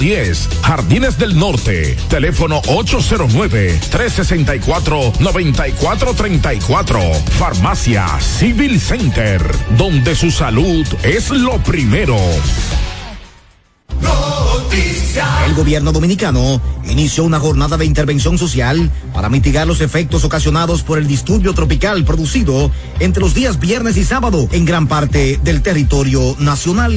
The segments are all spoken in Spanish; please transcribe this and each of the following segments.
110, Jardines del Norte. Teléfono 809-364-9434. Farmacia Civil Center, donde su salud es lo primero. El gobierno dominicano inició una jornada de intervención social para mitigar los efectos ocasionados por el disturbio tropical producido entre los días viernes y sábado en gran parte del territorio nacional.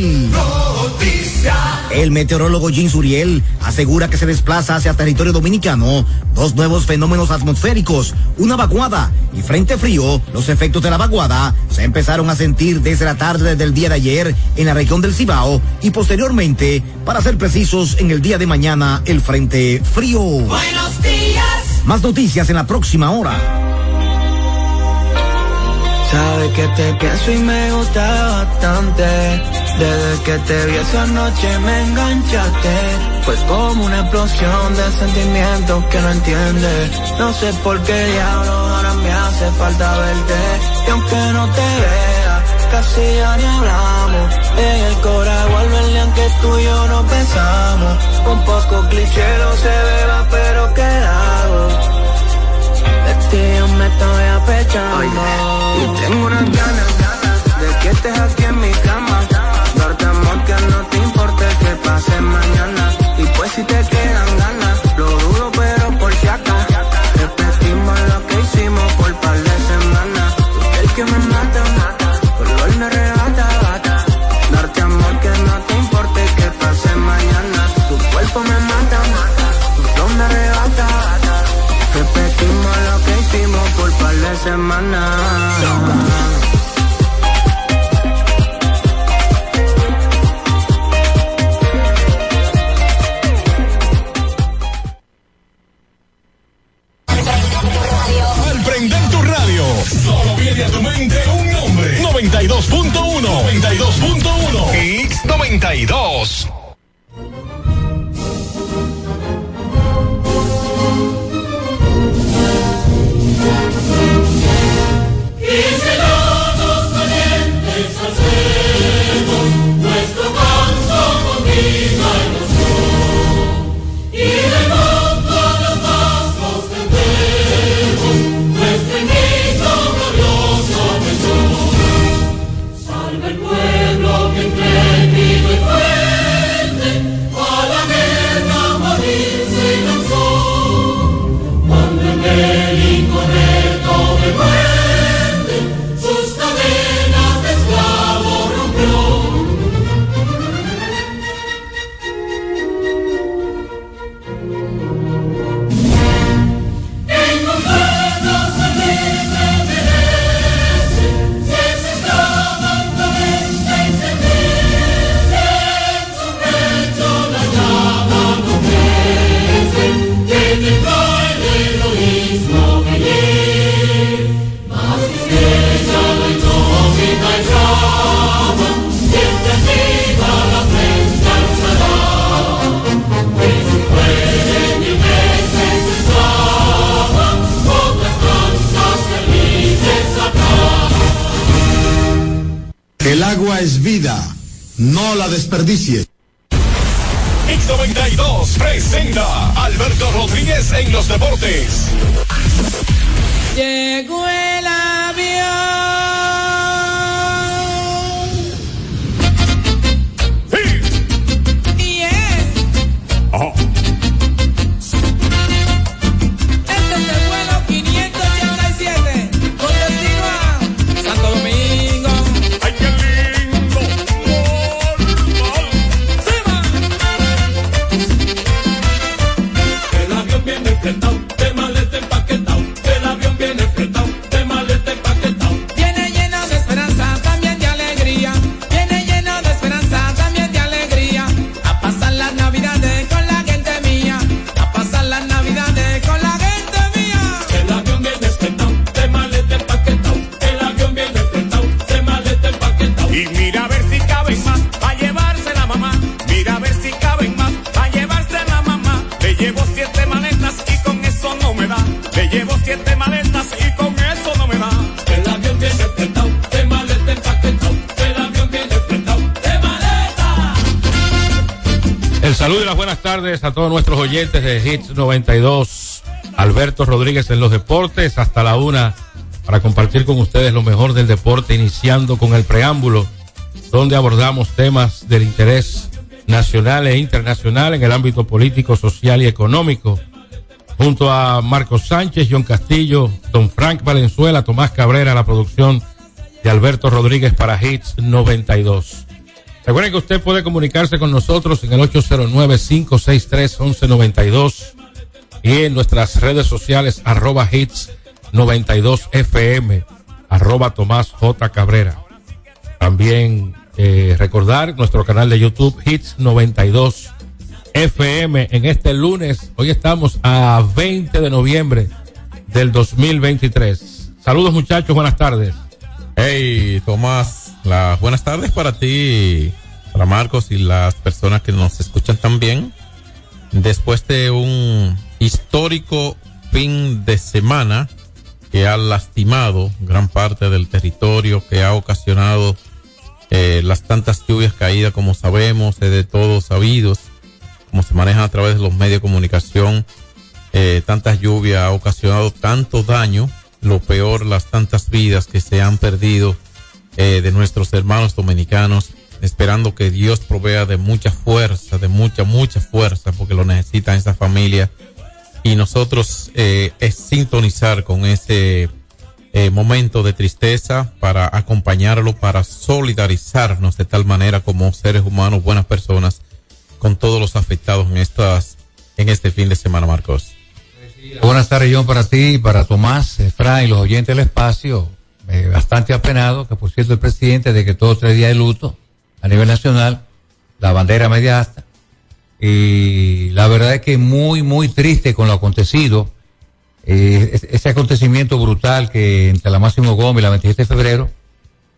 El meteorólogo Jean Suriel asegura que se desplaza hacia territorio dominicano dos nuevos fenómenos atmosféricos, una vaguada y frente frío. Los efectos de la vaguada se empezaron a sentir desde la tarde del día de ayer en la región del Cibao y posteriormente, para ser precisos, en el día de mañana el frente frío. Buenos días. Más noticias en la próxima hora. Sabes que te pienso y me gusta bastante. Desde que te vi esa noche me enganchaste. Fue como una explosión de sentimientos que no entiendes. No sé por qué diablos ahora me hace falta verte. Y aunque no te vea, casi ya ni hablamos. En el corazón vuelve aunque tú y yo no pensamos. Un poco cliché no se beba, pero ¿qué hago? De ti yo me estoy apechando. Y tengo unas ganas, ganas de que estés aquí en mi cama. Darte amor que no te importe que pase mañana. Y pues si te quedan ganas, lo dudo pero por si acá. Repetimos lo que hicimos por par de semanas. El que me mata, Al prender tu radio, solo viene a tu mente un nombre. 92.1. 92.1. X92. No la desperdicies. X92 presenta Alberto Rodríguez en los deportes. Llegó el a todos nuestros oyentes de Hits 92. Alberto Rodríguez en los deportes hasta la una para compartir con ustedes lo mejor del deporte, iniciando con el preámbulo, donde abordamos temas del interés nacional e internacional en el ámbito político, social y económico. Junto a Marcos Sánchez, John Castillo, Don Frank Valenzuela, Tomás Cabrera, la producción de Alberto Rodríguez para Hits 92. Recuerden que usted puede comunicarse con nosotros en el 809-563-1192 y en nuestras redes sociales arroba hits 92 FM, arroba Tomás J. Cabrera. También eh, recordar nuestro canal de YouTube Hits 92 FM en este lunes. Hoy estamos a 20 de noviembre del 2023. Saludos muchachos, buenas tardes. Hey Tomás, las buenas tardes para ti, para Marcos y las personas que nos escuchan también. Después de un histórico fin de semana que ha lastimado gran parte del territorio, que ha ocasionado eh, las tantas lluvias caídas como sabemos, es de todos sabidos, como se manejan a través de los medios de comunicación, eh, tantas lluvias ha ocasionado tanto daño lo peor, las tantas vidas que se han perdido eh, de nuestros hermanos dominicanos, esperando que Dios provea de mucha fuerza, de mucha, mucha fuerza, porque lo necesitan esa familia. Y nosotros eh, es sintonizar con ese eh, momento de tristeza para acompañarlo, para solidarizarnos de tal manera como seres humanos, buenas personas, con todos los afectados en estas, en este fin de semana, Marcos. Buenas tardes, John, para ti, para Tomás, Efraín los oyentes del espacio. Eh, bastante apenado, que por cierto el presidente de que todos tres días de luto a nivel nacional, la bandera media asta. Y la verdad es que muy, muy triste con lo acontecido. Eh, ese acontecimiento brutal que entre la Máximo Gómez y la 27 de febrero,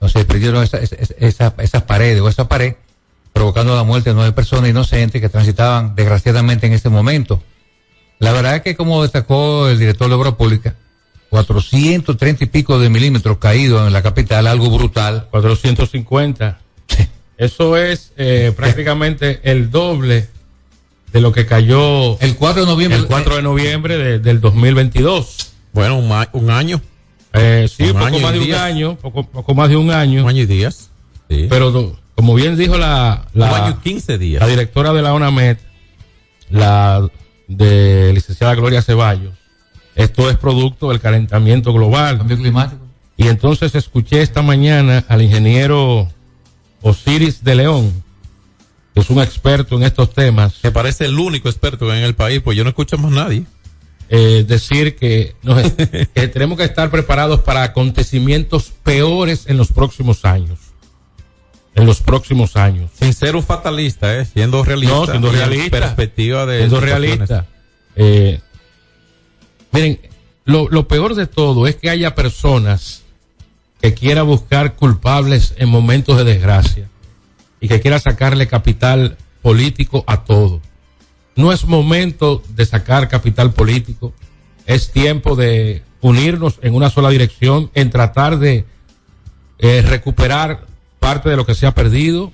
se perdieron esa, esas paredes o esa pared, provocando la muerte de nueve personas inocentes que transitaban desgraciadamente en ese momento. La verdad es que como destacó el director de Obra Pública, 430 y pico de milímetros caídos en la capital, algo brutal. 450. Eso es eh, prácticamente el doble de lo que cayó el 4 de noviembre, el 4 de noviembre de, del 2022. Bueno, un, un año. Eh, sí, un poco más de días. un año, poco, poco, más de un año. Un año y días. Sí. Pero como bien dijo la, la, un año y 15 días. la directora de la ONAMED, la de licenciada Gloria Ceballos. Esto es producto del calentamiento global. Cambio climático. Y entonces escuché esta mañana al ingeniero Osiris de León, que es un experto en estos temas. Me parece el único experto en el país, pues yo no escucho más nadie. Eh, decir que, nos, que tenemos que estar preparados para acontecimientos peores en los próximos años en los próximos años. Sin ser un fatalista, ¿eh? siendo realista. No, siendo realista. Perspectiva de. Siendo realista. Eh, miren, lo, peor de todo es que haya personas que quiera buscar culpables en momentos de desgracia y que quiera sacarle capital político a todo. No es momento de sacar capital político, es tiempo de unirnos en una sola dirección, en tratar de eh, recuperar parte de lo que se ha perdido.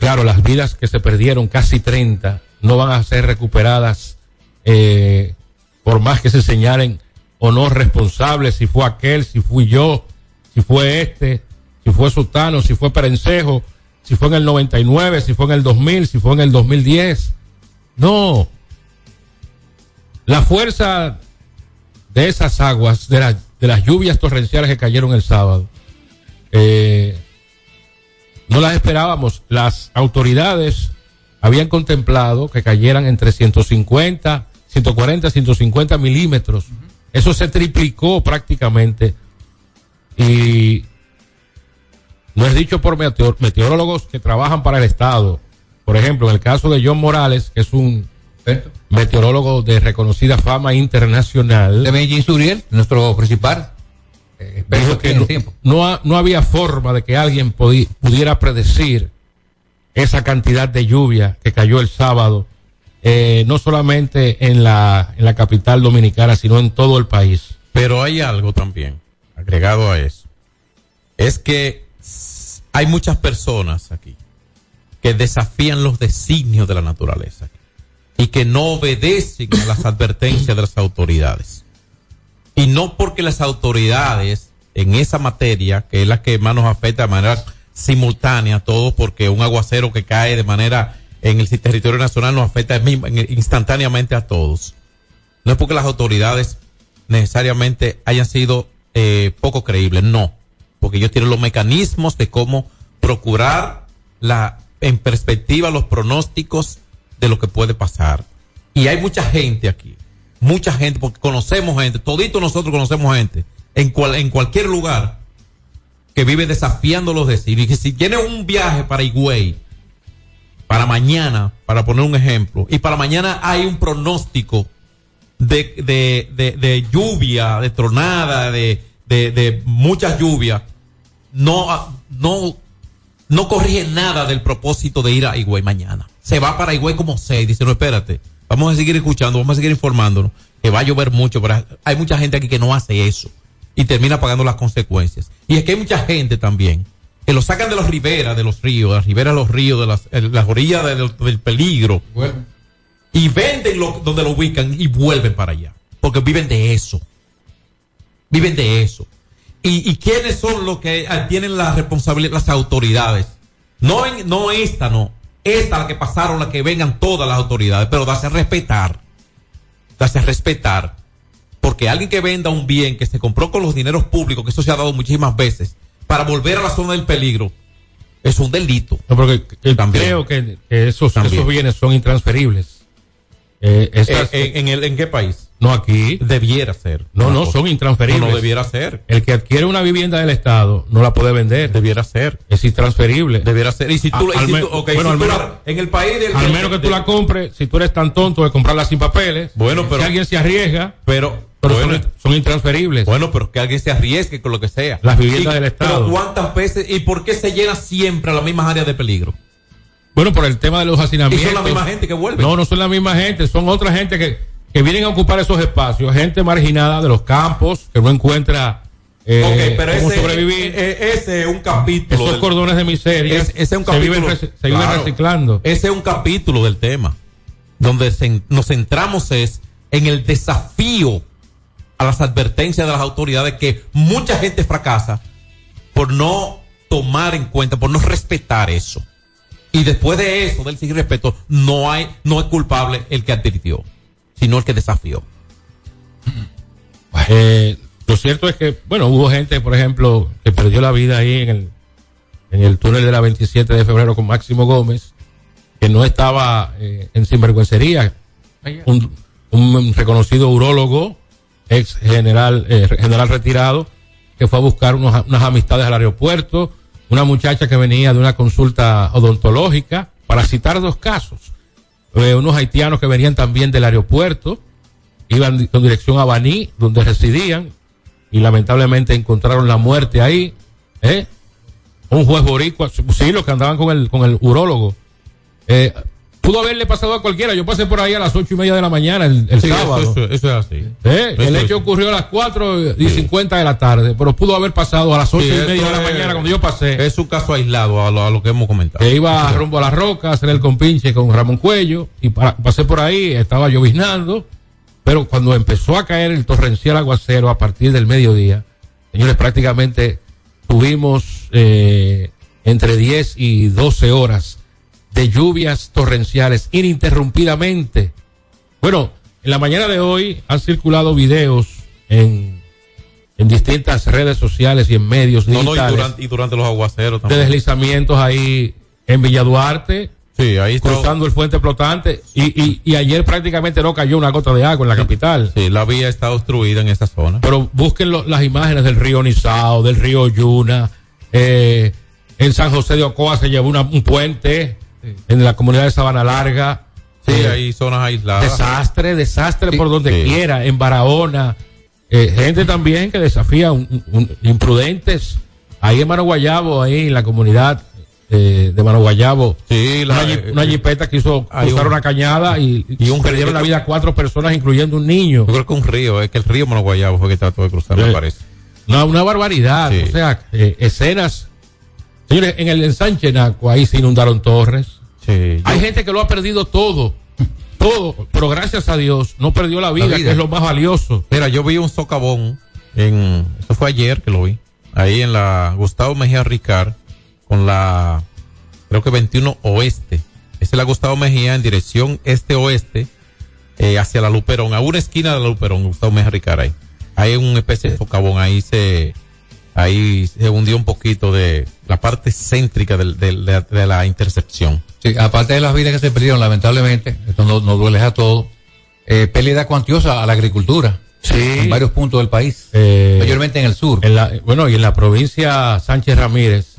Claro, las vidas que se perdieron, casi 30, no van a ser recuperadas eh, por más que se señalen o no responsables, si fue aquel, si fui yo, si fue este, si fue Sultano, si fue Perencejo, si fue en el 99, si fue en el 2000, si fue en el 2010. No. La fuerza de esas aguas, de las lluvias torrenciales que cayeron el sábado, eh, no las esperábamos. Las autoridades habían contemplado que cayeran entre 150, 140, 150 milímetros. Uh -huh. Eso se triplicó prácticamente. Y no es dicho por meteor meteorólogos que trabajan para el Estado. Por ejemplo, en el caso de John Morales, que es un meteorólogo de reconocida fama internacional. De Medellín Suriel, nuestro principal eh, dijo que no, no, no, había forma de que alguien pudiera predecir esa cantidad de lluvia que cayó el sábado, eh, no solamente en la, en la capital dominicana, sino en todo el país. Pero hay algo también agregado a eso. Es que hay muchas personas aquí que desafían los designios de la naturaleza y que no obedecen a las advertencias de las autoridades. Y no porque las autoridades en esa materia, que es la que más nos afecta de manera simultánea, todo porque un aguacero que cae de manera en el territorio nacional nos afecta instantáneamente a todos. No es porque las autoridades necesariamente hayan sido eh, poco creíbles, no, porque ellos tienen los mecanismos de cómo procurar la en perspectiva los pronósticos de lo que puede pasar. Y hay mucha gente aquí, mucha gente, porque conocemos gente, todito nosotros conocemos gente, en, cual, en cualquier lugar, que vive desafiando los designios. Y que si tiene un viaje para Higüey, para mañana, para poner un ejemplo, y para mañana hay un pronóstico de, de, de, lluvia, de tronada, de, de, de mucha lluvia, no, no, no corrige nada del propósito de ir a Higüey mañana. Se va para Higüey como sea y dice, no, espérate, vamos a seguir escuchando, vamos a seguir informándonos, que va a llover mucho, pero hay mucha gente aquí que no hace eso y termina pagando las consecuencias. Y es que hay mucha gente también que lo sacan de los riberas de los ríos, de las riberas de los ríos, de las, eh, las orillas del, del peligro y venden lo, donde lo ubican y vuelven para allá. Porque viven de eso. Viven de eso. ¿Y, y quiénes son los que ah, tienen la responsabilidad? Las autoridades. No, en- no esta, no. Esta la que pasaron, la que vengan todas las autoridades, pero darse a respetar. Darse a respetar. Porque alguien que venda un bien que se compró con los dineros públicos, que eso se ha dado muchísimas veces, para volver a la zona del peligro, es un delito. No, porque eh, También. creo que, que esos, También. esos bienes son intransferibles. Eh, esas- Eh, en, el, ¿En qué país? no aquí. Debiera ser. No, no, cosa. son intransferibles. No, no debiera ser. El que adquiere una vivienda del Estado no la puede vender. Debiera ser. Es intransferible. Debiera ser. Y si tú, en el país del. Al menos que tú la compres, si tú eres tan tonto de comprarla sin papeles, Bueno, pero- si alguien se arriesga, Pero, pero bueno, son, son intransferibles. bueno, pero que alguien se arriesgue con lo que sea. Las viviendas Y- del Estado. Pero ¿cuántas veces y por qué se llena siempre a las mismas áreas de peligro? Bueno, por el tema de los Y hacinamientos. son la misma gente que vuelve. No, no son la misma gente, son otra gente que, que vienen a ocupar esos espacios, gente marginada de los campos, que no encuentra eh, Ok, pero cómo ese, sobrevivir. eh, ese es un capítulo. Esos del- cordones de miseria Es- ese es un se viven, capítulo. se viven reciclando. Ese es un capítulo del tema. Donde se- nos centramos es en el desafío a las advertencias de las autoridades que mucha gente fracasa por no tomar en cuenta, por no respetar eso. Y después de eso, del sin respeto, no hay, no es culpable el que advirtió, sino el que desafió. Eh, lo cierto es que, bueno, hubo gente, por ejemplo, que perdió la vida ahí en el, en el túnel de la 27 de febrero con Máximo Gómez, que no estaba eh, en sinvergüencería. Un, un reconocido urólogo, ex general, eh, general retirado, que fue a buscar unos- unas amistades al aeropuerto, una muchacha que venía de una consulta odontológica, para citar dos casos. Eh, unos haitianos que venían también del aeropuerto, iban con dirección a Baní, donde residían, y lamentablemente encontraron la muerte ahí, ¿eh? Un juez boricua, sí, los que andaban con el, con el urólogo. Eh, pudo haberle pasado a cualquiera, yo pasé por ahí a las ocho y media de la mañana el, el Sí, sábado. eso, eso es así. ¿Eh? Eso El hecho ocurrió a las cuatro y cincuenta de la tarde, pero pudo haber pasado a las ocho Sí, y media de la mañana cuando yo pasé. Es un caso aislado a lo, a lo que hemos comentado. que iba rumbo a la roca a hacer el compinche con Ramón Cuello y para- pasé por ahí, estaba lloviznando, pero cuando empezó a caer el torrencial aguacero a partir del mediodía, señores, prácticamente tuvimos eh, entre 10 y 12 horas de lluvias torrenciales ininterrumpidamente. Bueno, en la mañana de hoy han circulado videos en, en distintas redes sociales y en medios No, no, y durante, y durante los aguaceros de también. deslizamientos ahí en Villa Duarte, Sí, ahí está. cruzando el puente flotante, y, y, y ayer prácticamente no cayó una gota de agua en la capital. Sí, la vía está obstruida en esa zona. Pero busquen lo- las imágenes del río Nizao, del río Yuna, eh, en San José de Ocoa se llevó una- un puente, en la comunidad de Sabana Larga. Sí, Eh, hay zonas aisladas. Desastre, desastre por donde Sí. quiera, en Barahona. Eh, gente también que desafía, un- un- imprudentes. Ahí en Mano Guayabo, ahí en la comunidad eh, de Mano Guayabo. Sí, la- una, jip- una jipeta quiso hay cruzar un- una cañada y, y un- perdieron la vida cuatro personas, incluyendo un niño. Yo creo que un río, es que el río Monoguayabo fue que trató de cruzar, me parece. Una, una barbaridad. Sí. O sea, eh, escenas Señores, en el ensanche Naco, ahí se inundaron torres. Sí, Hay gente que lo ha perdido todo, todo, pero gracias a Dios no perdió la vida, vida. que es lo más valioso. Mira, yo vi un socavón en, eso fue ayer que lo vi, ahí en la Gustavo Mejía Ricard, con la, creo que 21 Oeste. Esa es la Gustavo Mejía en dirección este-oeste, eh, hacia la Luperón, a una esquina de la Luperón, Gustavo Mejía Ricard ahí. Hay una especie de socavón, ahí se, ahí se hundió un poquito de la parte céntrica del- del- de, de la intercepción. Sí, aparte de las vidas que se perdieron, lamentablemente, esto no, no duele a todos, eh, pérdida cuantiosa a la agricultura. En varios puntos del país. Eh, mayormente en el sur. En la, bueno, y en la provincia Sánchez Ramírez,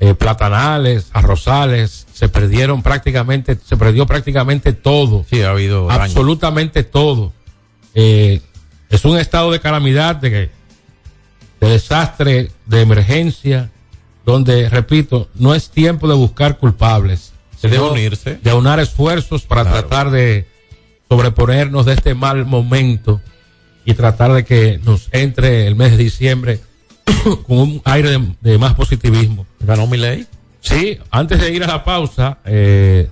eh, platanales, arrozales, se perdieron prácticamente, se perdió prácticamente todo. Sí, ha habido daño. absolutamente todo. Eh, es un estado de calamidad, de, de desastre, de emergencia, donde, repito, no es tiempo de buscar culpables. Se debe unirse. De aunar esfuerzos para Claro. tratar de sobreponernos de este mal momento y tratar de que nos entre el mes de diciembre con un aire de, de más positivismo. ¿Ganó mi ley? Sí, antes de ir a la pausa, eh,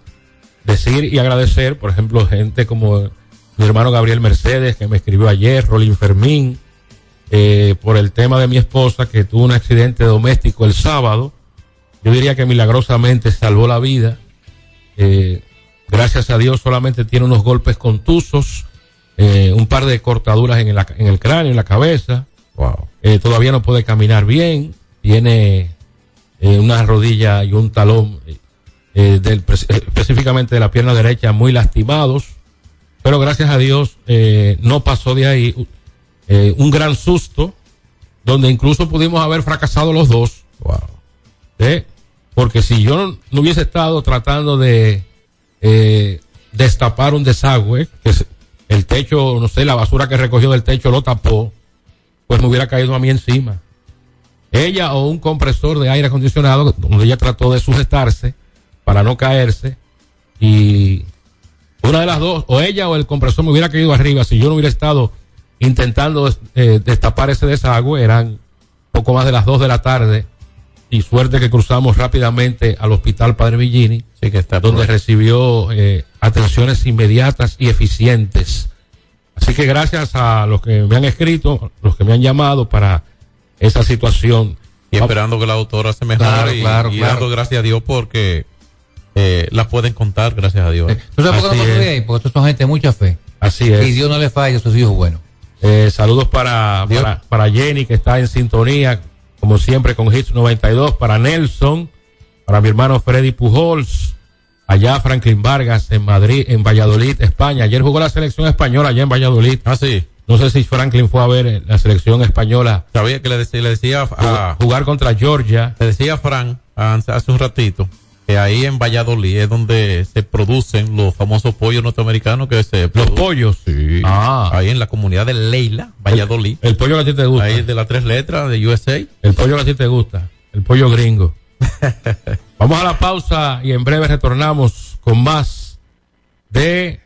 decir y agradecer, por ejemplo, gente como mi hermano Gabriel Mercedes, que me escribió ayer, Rolín Fermín, eh, por el tema de mi esposa, que tuvo un accidente doméstico el sábado. Yo diría que milagrosamente salvó la vida. Eh, gracias a Dios solamente tiene unos golpes contusos, eh, un par de cortaduras en, el cráneo, en la cabeza. Wow. Eh, todavía no puede caminar bien, tiene una rodilla y un talón del, específicamente de la pierna derecha muy lastimados, pero gracias a Dios eh, no pasó de ahí eh, un gran susto, donde incluso pudimos haber fracasado los dos, Wow. ¿eh? porque si yo no, no hubiese estado tratando de eh, destapar un desagüe, que el techo, no sé, la basura que recogió del techo lo tapó, pues me hubiera caído a mí encima. Ella o un compresor de aire acondicionado, donde ella trató de sujetarse para no caerse, y una de las dos, o ella o el compresor me hubiera caído arriba si yo no hubiera estado intentando eh, destapar ese desagüe, eran poco más de las dos de la tarde, y suerte que cruzamos rápidamente al hospital Padre Villini, Sí, que está donde recibió eh, atenciones inmediatas y eficientes. Así que gracias a los que me han escrito, los que me han llamado para esa situación. y esperando que la doctora se mejore Claro, y, claro, y claro. dando gracias a Dios porque eh, la pueden contar, gracias a Dios. Eh, ¿Tú sabes por qué no? Porque estos son gente de mucha fe. Así es. Y Dios no le falla a sus hijos buenos. Eh, saludos para, para, para Jenny, que está en sintonía, como siempre, con Hits 92. Para Nelson, para mi hermano Freddy Pujols, allá Franklin Vargas, en Madrid, en Valladolid, España. Ayer jugó la selección española allá en Valladolid. Ah, sí. No sé si Franklin fue a ver eh, la selección española Sabía que le decía, le decía a, jugar contra Georgia. le decía a Fran hace hace un ratito que ahí en Valladolid es donde se producen los famosos pollos norteamericanos que se Los pollos. Sí. Ah. Ahí en la comunidad de Leila, Valladolid. El pollo que a ti te gusta. Ahí de las tres letras de USA. El pollo que a ti te gusta. El pollo gringo. Vamos a la pausa y en breve retornamos con más de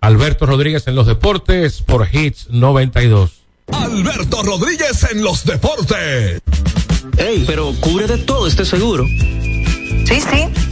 Alberto Rodríguez en los deportes por Hits 92. Alberto Rodríguez en los deportes. Ey, pero cubre de todo este seguro. Sí, sí,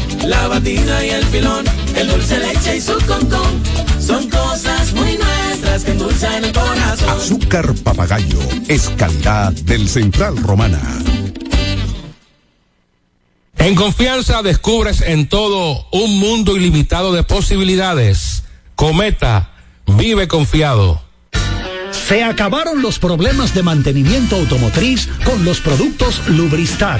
la batida y el filón, el dulce leche y su concón. Son cosas muy nuestras que endulzan el corazón. Azúcar papagayo es calidad del Central Romana. En confianza descubres en todo un mundo ilimitado de posibilidades. Cometa, vive confiado. Se acabaron los problemas de mantenimiento automotriz con los productos Lubristar.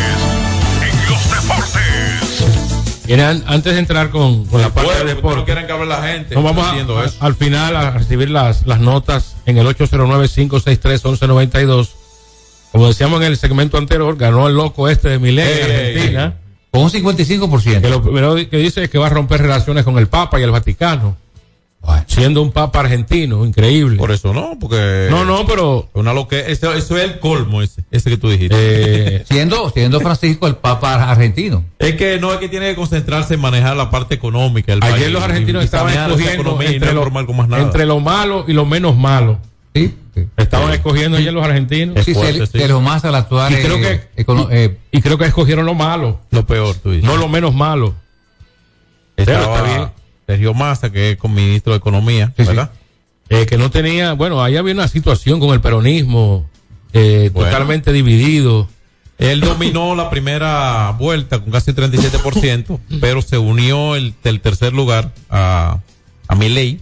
an- antes de entrar con, con la parte de deporte, no quieren que hable la gente. nos vamos a- eso. al final a recibir las, las notas en el 809-563-1192. Como decíamos en el segmento anterior, ganó el loco este de Milén en Ey, Argentina. Con un 55%. Que lo primero que dice es que va a romper relaciones con el Papa y el Vaticano. Siendo un Papa argentino, increíble. Por eso no, porque. No, no, pero. Una lo que, eso, eso es el colmo, ese, ese que tú dijiste. Eh, siendo, siendo Francisco el Papa argentino. Es que no es que tiene que concentrarse en manejar la parte económica. El Ayer país, los argentinos y estaban escogiendo entre no lo, normal con más nada. entre lo malo y lo menos malo. Estaban escogiendo ayer los argentinos. Sí, se- se lo más al actuar. Y creo eh, que- eh, Y creo que escogieron lo malo. Lo peor, tú dices. No lo menos malo. Pero está bien. Sergio Massa, que es con ministro de Economía, ¿verdad? Eh, que no tenía, bueno, ahí había una situación con el peronismo eh, Bueno. totalmente dividido. Él dominó la primera vuelta con casi 37%, pero se unió el, el tercer lugar a, a Milei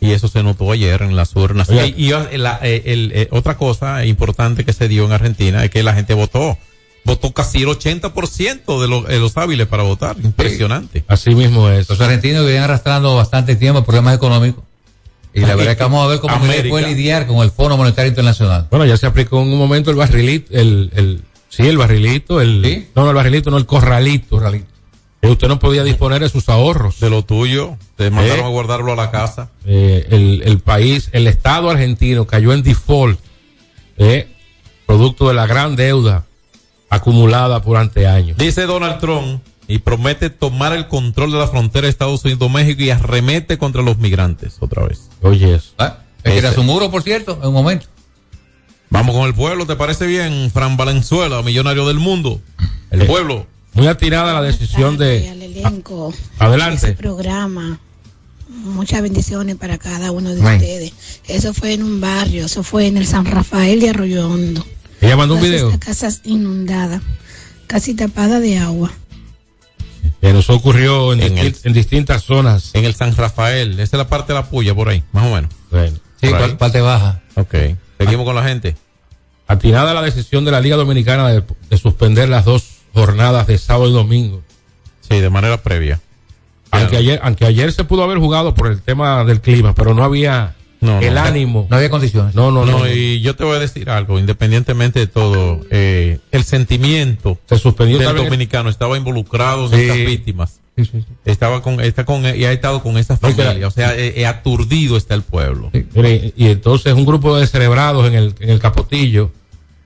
y eso se notó ayer en las urnas. Oye. Y, y, eh, la- el, otra cosa importante que se dio en Argentina es que la gente votó. Votó casi el 80% de, los- de los hábiles para votar. Impresionante. Así mismo es. Los argentinos vienen arrastrando bastante tiempo problemas económicos. Y la verdad es que vamos a ver cómo América. puede lidiar con el Fondo Monetario Internacional. Bueno, ya se aplicó en un momento el barrilito, el, el, sí, el barrilito, el, no, no, el barrilito, no, el corralito. Que usted no podía disponer de sus ahorros. De lo tuyo. Te mandaron Eh. a guardarlo a la casa. Eh, el, el país, el Estado argentino cayó en default, eh, producto de la gran deuda acumulada durante años. Dice Donald Trump y promete tomar el control de la frontera de Estados Unidos-México y arremete contra los migrantes otra vez. Oye, eso. Ah, era su muro, por cierto, en un momento. Vamos con el pueblo, ¿te parece bien? Fran Valenzuela, millonario del mundo. El Eh, pueblo. Muy atirada la decisión de... al elenco Adelante. de ese programa. Muchas bendiciones para cada uno de ustedes. Eso fue en un barrio, eso fue en el San Rafael de Arroyo Hondo. Ella mandó un video. estas casas inundadas, casi tapadas de agua. Que nos ocurrió en, En distin- el- en distintas zonas. En el San Rafael, esa es la parte de la puya por ahí, más o menos. Bueno, Sí, parte baja. Ok, seguimos con la gente. atinada la decisión de la Liga Dominicana de, de suspender las dos jornadas de sábado y domingo. Sí, de manera previa. Aunque ayer, aunque ayer se pudo haber jugado por el tema del clima, pero no había No, el no. ánimo. No había condiciones. No, no, no. No, y yo te voy a decir algo, independientemente de todo, eh, el sentimiento se suspendió del dominicano estaba involucrado en estas víctimas. Sí, sí, sí. Estaba con, está con, y ha estado con que- familia. O sea, eh, eh, aturdido está el pueblo. Mire, y entonces un grupo de celebrados en el, en el Capotillo,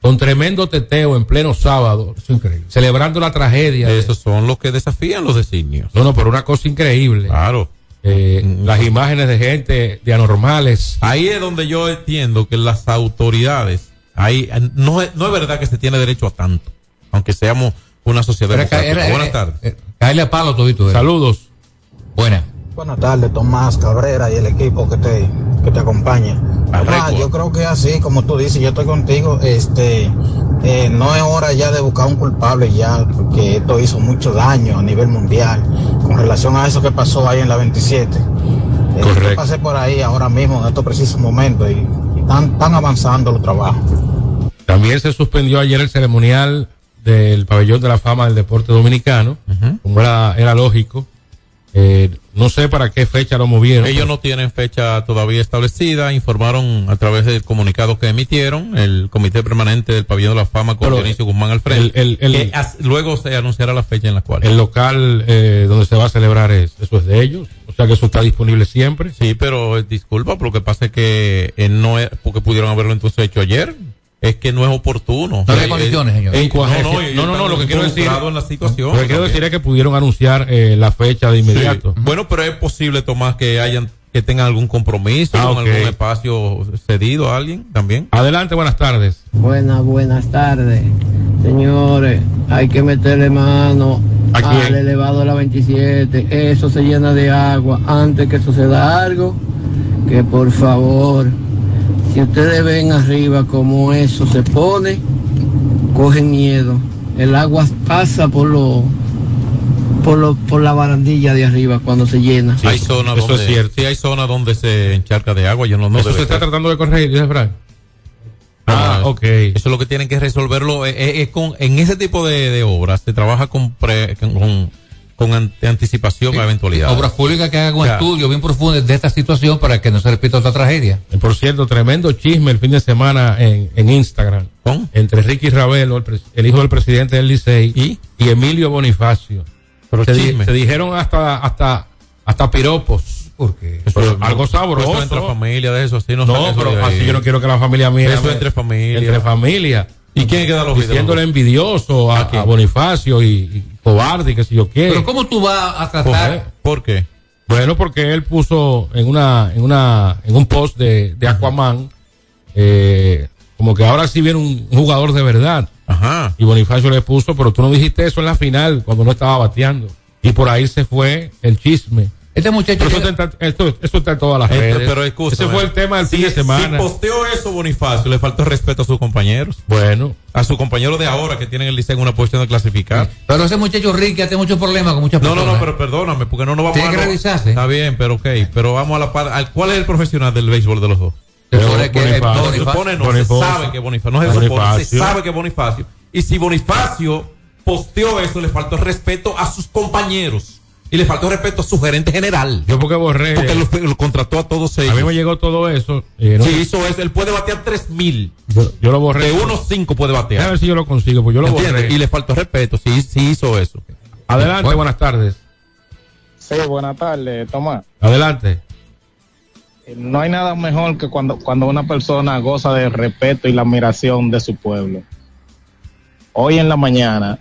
con tremendo teteo en pleno sábado, Es increíble. celebrando la tragedia. de- Esos son los que desafían los designios. no, no, pero una cosa increíble. Claro. Eh, las imágenes de gente, de anormales. Ahí es donde yo entiendo que las autoridades, ahí no es, no es verdad que se tiene derecho a tanto, aunque seamos una sociedad Buenas tardes. eh, Caerle a palo todito. eh. Saludos. Buena. Buenas tardes, Tomás Cabrera y el equipo que te, que te acompaña. Ah, yo creo que así, como tú dices, yo estoy contigo, este, eh, no es hora ya de buscar un culpable ya, porque esto hizo mucho daño a nivel mundial con relación a eso que pasó ahí en la 27. Eh, Correcto. Yo pasé por ahí ahora mismo, en estos precisos momentos, y, y están, están avanzando los trabajos. También se suspendió ayer el ceremonial del pabellón de la fama del deporte dominicano, como era, era lógico. Eh, no sé para qué fecha lo movieron. Ellos no tienen fecha todavía establecida, informaron a través del comunicado que emitieron el Comité Permanente del Pabellón de la Fama con Dionisio Guzmán al frente. el- el- el- que as- luego se anunciará la fecha en la cual. El local eh, donde se va a celebrar es, eso es de ellos. O sea que eso está disponible siempre. Sí, pero eh, disculpa, pero lo que pasa es que eh, no es, porque pudieron haberlo entonces hecho ayer, es que no es oportuno. No había Eh, condiciones, señor. eh, En coagencia. no, no, no, no, no, están lo que quiero decir, en la situación. lo que quiero decir es que pudieron anunciar eh, la fecha de inmediato. Sí. Bueno, pero es posible, Tomás, que hayan que tengan algún compromiso Ah, algún espacio cedido a alguien también. Adelante, buenas tardes. Buenas, buenas tardes. Señores, hay que meterle mano ¿A al elevado de la 27. Eso se llena de agua. Antes que suceda algo, que por favor, si ustedes ven arriba como eso se pone, cogen miedo. El agua pasa por lo, por lo, por la barandilla de arriba cuando se llena. hay zonas eso donde es cierto. sí hay zonas donde se encharca de agua, yo no, no eso se está ser. tratando de corregir, dice Frank. Ah, No, ok. Eso es lo que tienen que resolverlo. eh, eh, es con, en ese tipo de, de obras se trabaja con, pre- con, con ante- anticipación a eventualidades. Obras públicas que hagan un estudio bien profundo de esta situación para que no se repita otra tragedia. Eh, Por cierto, tremendo chisme el fin de semana en, en Instagram. ¿Con? Entre Ricky Ravelo, el, hijo del presidente del Licey, ¿Y? Emilio Bonifacio. Pero se, di- chisme. se dijeron hasta, hasta, hasta piropos. Porque algo sabroso. Eso entre familia, de eso, así no No, pero así yo no quiero que la familia mía. Eso entre familia. Entre familia. ¿Y quién queda los videos? Diciéndole envidioso a, ¿A Bonifacio y, y cobarde y que si yo quiero. Pero ¿cómo tú vas a ¿Por tratar? qué? ¿Por qué? Bueno, porque él puso en una, en una, en un post de, de Aquaman, eh, como que ahora sí viene un, un jugador de verdad. Ajá. Y Bonifacio le puso, pero tú no dijiste eso en la final, cuando no estaba bateando. Y por ahí se fue el chisme. Este muchacho. Pero eso, está, en- esto, eso está en todas las Este, redes. pero escúchame. Ese fue el tema del Si- fin de semana. Si posteó eso Bonifacio, le faltó respeto a sus compañeros. Bueno, A sus compañeros de ahora que tienen el liceo en una posición de clasificar. Pero ese muchacho Ricky tiene muchos problemas con muchas No, personas. no, no, pero perdóname, porque no nos vamos Tiene a... que no- revisarse. Está bien, pero ok, pero vamos a la par. al- ¿Cuál es el profesional del béisbol de los dos? Se supone que Bonifacio. No, se supone, no, Bonifacio. se sabe que Bonifacio, no se supone, se sabe que Bonifacio. Y si Bonifacio posteó eso, le faltó respeto a sus compañeros. Y le faltó respeto a su gerente general. yo porque borré. Porque lo, lo contrató a todos ellos. a mí me llegó todo eso. eh, no- Si hizo eso, él puede batear 3000. yo, yo lo borré. De unos 5 puede A batear. ver si yo lo consigo, pues yo lo ¿Entiendes? borré. Y le faltó respeto, sí, sí hizo eso. Adelante, Bueno. buenas tardes. Sí, buenas tardes, Tomás. Adelante. No hay nada mejor que cuando, cuando una persona goza del respeto y la admiración de su pueblo. Hoy en la mañana,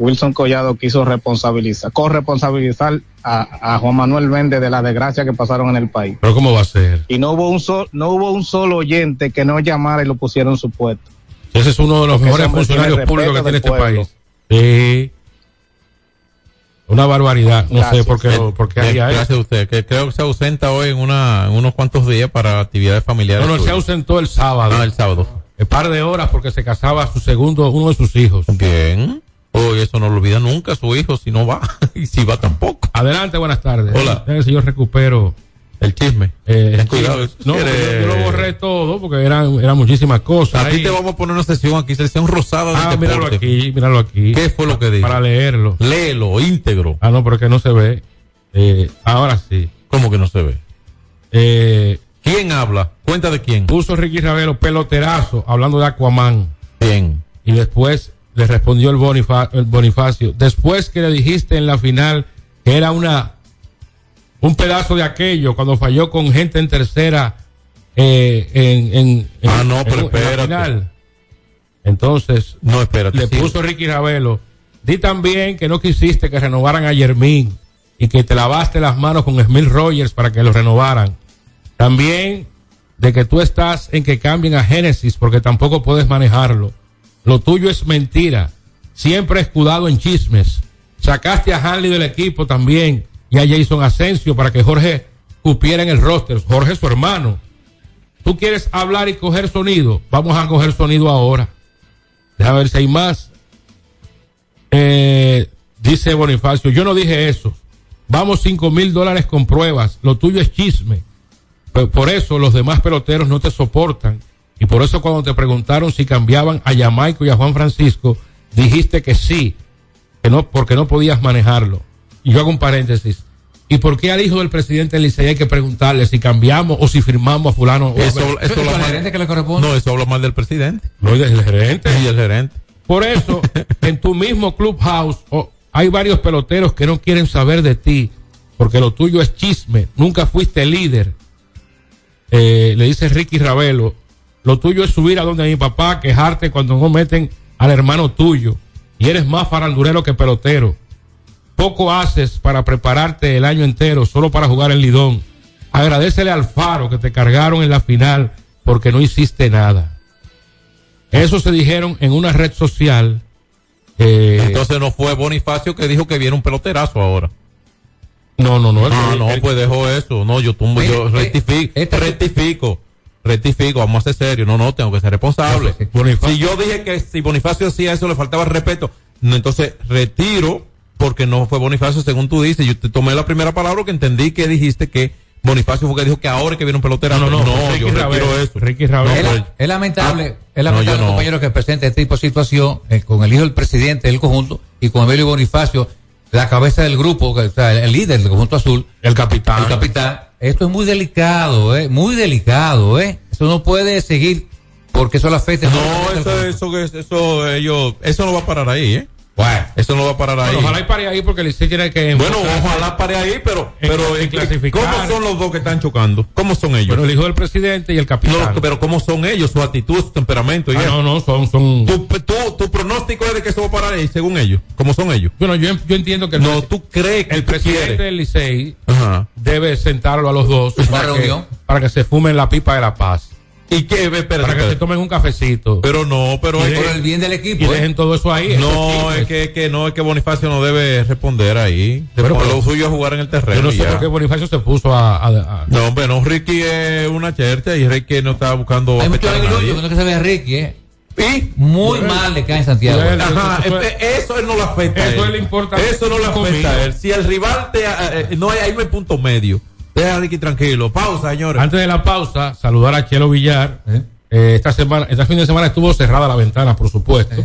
Wilson Collado quiso responsabilizar, corresponsabilizar a, a Juan Manuel Méndez de la desgracia que pasaron en el país. Pero ¿cómo va a ser? Y no hubo un sol, no hubo un solo oyente que no llamara y lo pusiera en su puesto. Ese es uno de los Porque mejores funcionarios públicos que tiene este país. Sí. Una barbaridad. No sé por qué, por qué haría eso. Gracias a usted, que creo que se ausenta hoy en, una, en unos cuantos días para actividades familiares. No, no, él se ausentó el sábado. Ah, el sábado. Un par de horas porque se casaba su segundo, uno de sus hijos. Bien. Oh, eso no lo olvida nunca su hijo si no va. y si va tampoco. Adelante, buenas tardes. Hola. Eh, si yo recupero. El chisme. Eh, cuidado. sí. No, yo, yo lo borré todo porque eran, eran muchísimas cosas. A ti ahí. te vamos a poner una sesión aquí, sesión rosada Ah, del míralo aquí, míralo aquí. ¿Qué fue lo que dijo? Para leerlo. Léelo, íntegro. Ah, no, porque no se ve. Eh, ahora sí. ¿Cómo que no se ve? Eh, ¿Quién habla? Cuenta de quién. puso Ricky Ravelo peloterazo hablando de Aquaman. Bien. Y después le respondió el, Bonifa- el Bonifacio. Después que le dijiste en la final que era una un pedazo de aquello cuando falló con gente en tercera eh, en, en, en- Ah, no, pero en- en la final. Entonces No, espérate. le sí. puso Ricky Ravelo. Di también que no quisiste que renovaran a Yermín y que te lavaste las manos con Smith Rogers para que lo renovaran. También de que tú estás en que cambien a Génesis porque tampoco puedes manejarlo. Lo tuyo es mentira. Siempre escudado en chismes. Sacaste a Hanley del equipo también y a Jason Asensio para que Jorge cupiera en el roster. Jorge es su hermano. Tú quieres hablar y coger sonido. Vamos a coger sonido ahora. Déjame ver si hay más. Eh, dice Bonifacio, yo no dije eso. Vamos cinco mil dólares con pruebas. Lo tuyo es chisme. Por eso los demás peloteros no te soportan. Y por eso cuando te preguntaron si cambiaban a Jamaico y a Juan Francisco, dijiste que sí, que no, porque no podías manejarlo. Y yo hago un paréntesis. ¿Y por qué al hijo del presidente Licey hay que preguntarle si cambiamos o si firmamos a fulano? Eso, eso habla ¿Al mal- gerente que le corresponde? No, eso habla mal del presidente. No, y del gerente. Y el gerente. Por eso, en tu mismo clubhouse oh, hay varios peloteros que no quieren saber de ti, porque lo tuyo es chisme, nunca fuiste líder. Eh, le dice Ricky Ravelo, lo tuyo es subir a donde mi papá, quejarte cuando no meten al hermano tuyo, y eres más farandulero que pelotero. Poco haces para prepararte el año entero solo para jugar el Lidón. Agradecele al Faro que te cargaron en la final porque no hiciste nada. Eso se dijeron en una red social. eh, Entonces no fue Bonifacio que dijo que viene un peloterazo ahora. no, no, no. No, el- no, el- pues dejó eso. No, yo tumbo, yo eh, rectifico, esta- rectifico, rectifico, vamos a ser serios. No, no, tengo que ser responsable. Bonifacio- Si yo dije que si Bonifacio hacía eso le faltaba respeto, no, entonces retiro porque no fue Bonifacio según tú dices. Yo te tomé la primera palabra que entendí que dijiste que Bonifacio fue que dijo que ahora es que viene un peloterazo. No, no, no, no Ricky yo retiro Rabelo, eso. Ricky Rabelo. Es, No, pues, es lamentable, Ah, es lamentable, no, compañero, que presente este tipo de situación eh, con el hijo del presidente del conjunto y con Emilio Bonifacio, la cabeza del grupo, que- o sea, el líder del conjunto azul, el capitán. el capitán. Esto es muy delicado, eh, muy delicado, eh. Eso no puede seguir porque eso le afecta. no, eso, eso, eso, eso, ellos, eso no va a parar ahí, ¿eh? Bueno, Eso no va a parar ahí. Bueno, ojalá y pare ahí porque el Licey tiene que. Bueno, ojalá pare ahí, pero, en- pero en clasificar. ¿cómo son los dos que están chocando? ¿Cómo son ellos? Bueno, el hijo del presidente y el capitán. No, pero ¿cómo son ellos? Su actitud, su temperamento y Ah, no, no, son, son. Tu, tu, tu pronóstico es de que eso va a parar ahí, según ellos. ¿Cómo son ellos? Bueno, yo, yo entiendo que el, No, tú crees que el presidente quieres. del Licey Ajá. debe sentarlo a los dos para que, para que se fumen la pipa de la paz. ¿Y qué? Espérate, Para que se tomen un cafecito. Pero no, pero Y es por el que, bien del y equipo. eh. dejen todo eso ahí. no, es que, que no, es que Bonifacio no debe responder ahí. Pero, Pero, lo suyo es jugar en el Yo terreno. no y sé por qué Bonifacio se puso a. a- a- No, hombre, no, Ricky es una chercha y Ricky no está buscando Hay mucho a nadie. que no que se ve a Ricky, eh. ¿Y? Muy mal le cae en Santiago. Bueno, Ajá, Eso- este- eso él no le afecta. a Eso él. le importa Eso no le cinco afecta a él. Si el rival te. eh, eh, no hay, ahí no hay punto medio. Deja a Ricky tranquilo. Pausa, señores. Antes de la pausa, saludar a Chelo Villar. ¿Eh? Eh, esta semana, este fin de semana estuvo cerrada la ventana, por supuesto,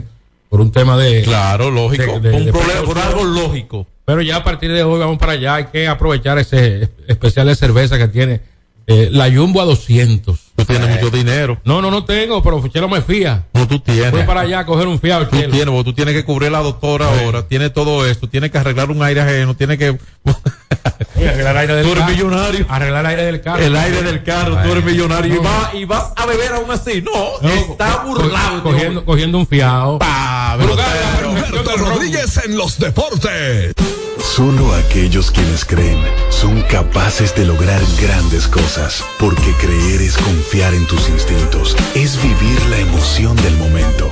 por un tema de. Claro, lógico. de- de- un de problema, por algo lógico. Pero ya a partir de hoy vamos para allá. Hay que aprovechar ese es- especial de cerveza que tiene eh, la Jumbo a 200. Tú tienes mucho dinero. No, no, no tengo, pero Chelo me fía. No, tú tienes. Voy para allá a coger un fiado, Tú Chelo. tienes, porque tú tienes que cubrir la doctora ahora, tienes todo esto, tienes que arreglar un aire ajeno, tienes que Oye, arreglar el aire del Tú eres carro. millonario. Arreglar el aire del carro. el aire del carro, tú eres millonario y, vas, y vas a beber aún así. No, No, está burlado. co- cogiendo, cogiendo un fiado. Pa, Brugal, Roberto. Rodríguez en los deportes. Solo aquellos quienes creen son capaces de lograr grandes cosas, porque creer es confiar en tus instintos, es vivir la emoción del momento,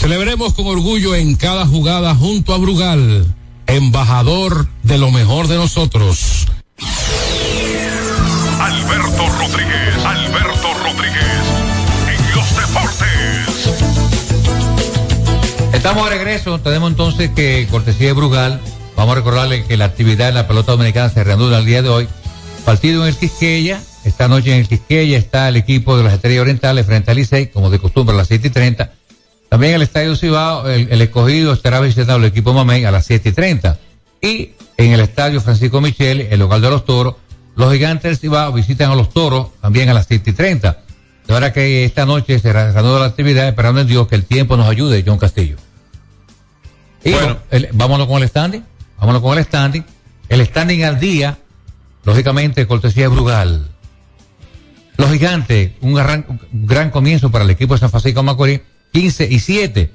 Celebremos con orgullo en cada jugada junto a Brugal, embajador de lo mejor de nosotros. Alberto Rodríguez, Alberto Rodríguez, en los deportes. Estamos de regreso, tenemos entonces que, cortesía de Brugal, vamos a recordarle que la actividad de la pelota dominicana se reanuda el día de hoy. Partido en el Quisqueya, esta noche en el Quisqueya está el equipo de las Estrellas Orientales frente al Licey, como de costumbre a las 7 y 30. También el Estadio Cibao, el, el escogido estará visitando el equipo Mamey a las 7 y 30. Y en el Estadio Francisco Micheli, el local de los toros, los gigantes del Cibao visitan a los toros también a las 7 y 30. De verdad que esta noche se reanuda la actividad, esperando en Dios que el tiempo nos ayude, John Castillo. Y bueno, el- vámonos con el standing. Vámonos con el standing. El standing al día, lógicamente, cortesía de Brugal. Los gigantes, un gran, un gran comienzo para el equipo de San Francisco Macorís, 15 y 7.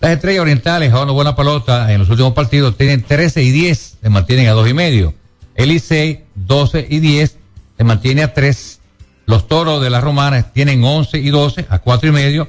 Las estrellas orientales, jugando buena pelota en los últimos partidos, tienen 13 y 10, se mantienen a 2 y medio. El Licey, 12 y 10, se mantiene a 3. Los toros de las romanas tienen 11 y 12, a 4 y medio.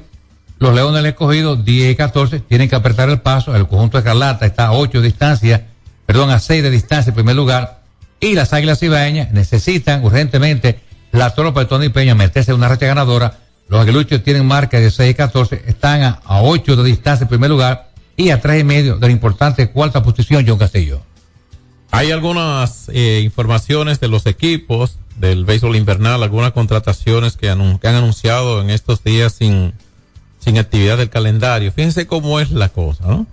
Los leones del escogido, 10 y 14, tienen que apretar el paso. El conjunto de Carlata está a 8 de distancia, perdón, a 6 de distancia en primer lugar. Y las águilas ibaeñas necesitan urgentemente la tropa de Tony Peña meterse en una racha ganadora. Los aguiluchos tienen marca de 6 y 14, están a, a 8 de distancia en primer lugar y a 3 y medio de la importante cuarta posición, John Castillo. Hay algunas eh, informaciones de los equipos del béisbol invernal, algunas contrataciones que, han anunciado en estos días sin, sin actividad del calendario. Fíjense cómo es la cosa, ¿no?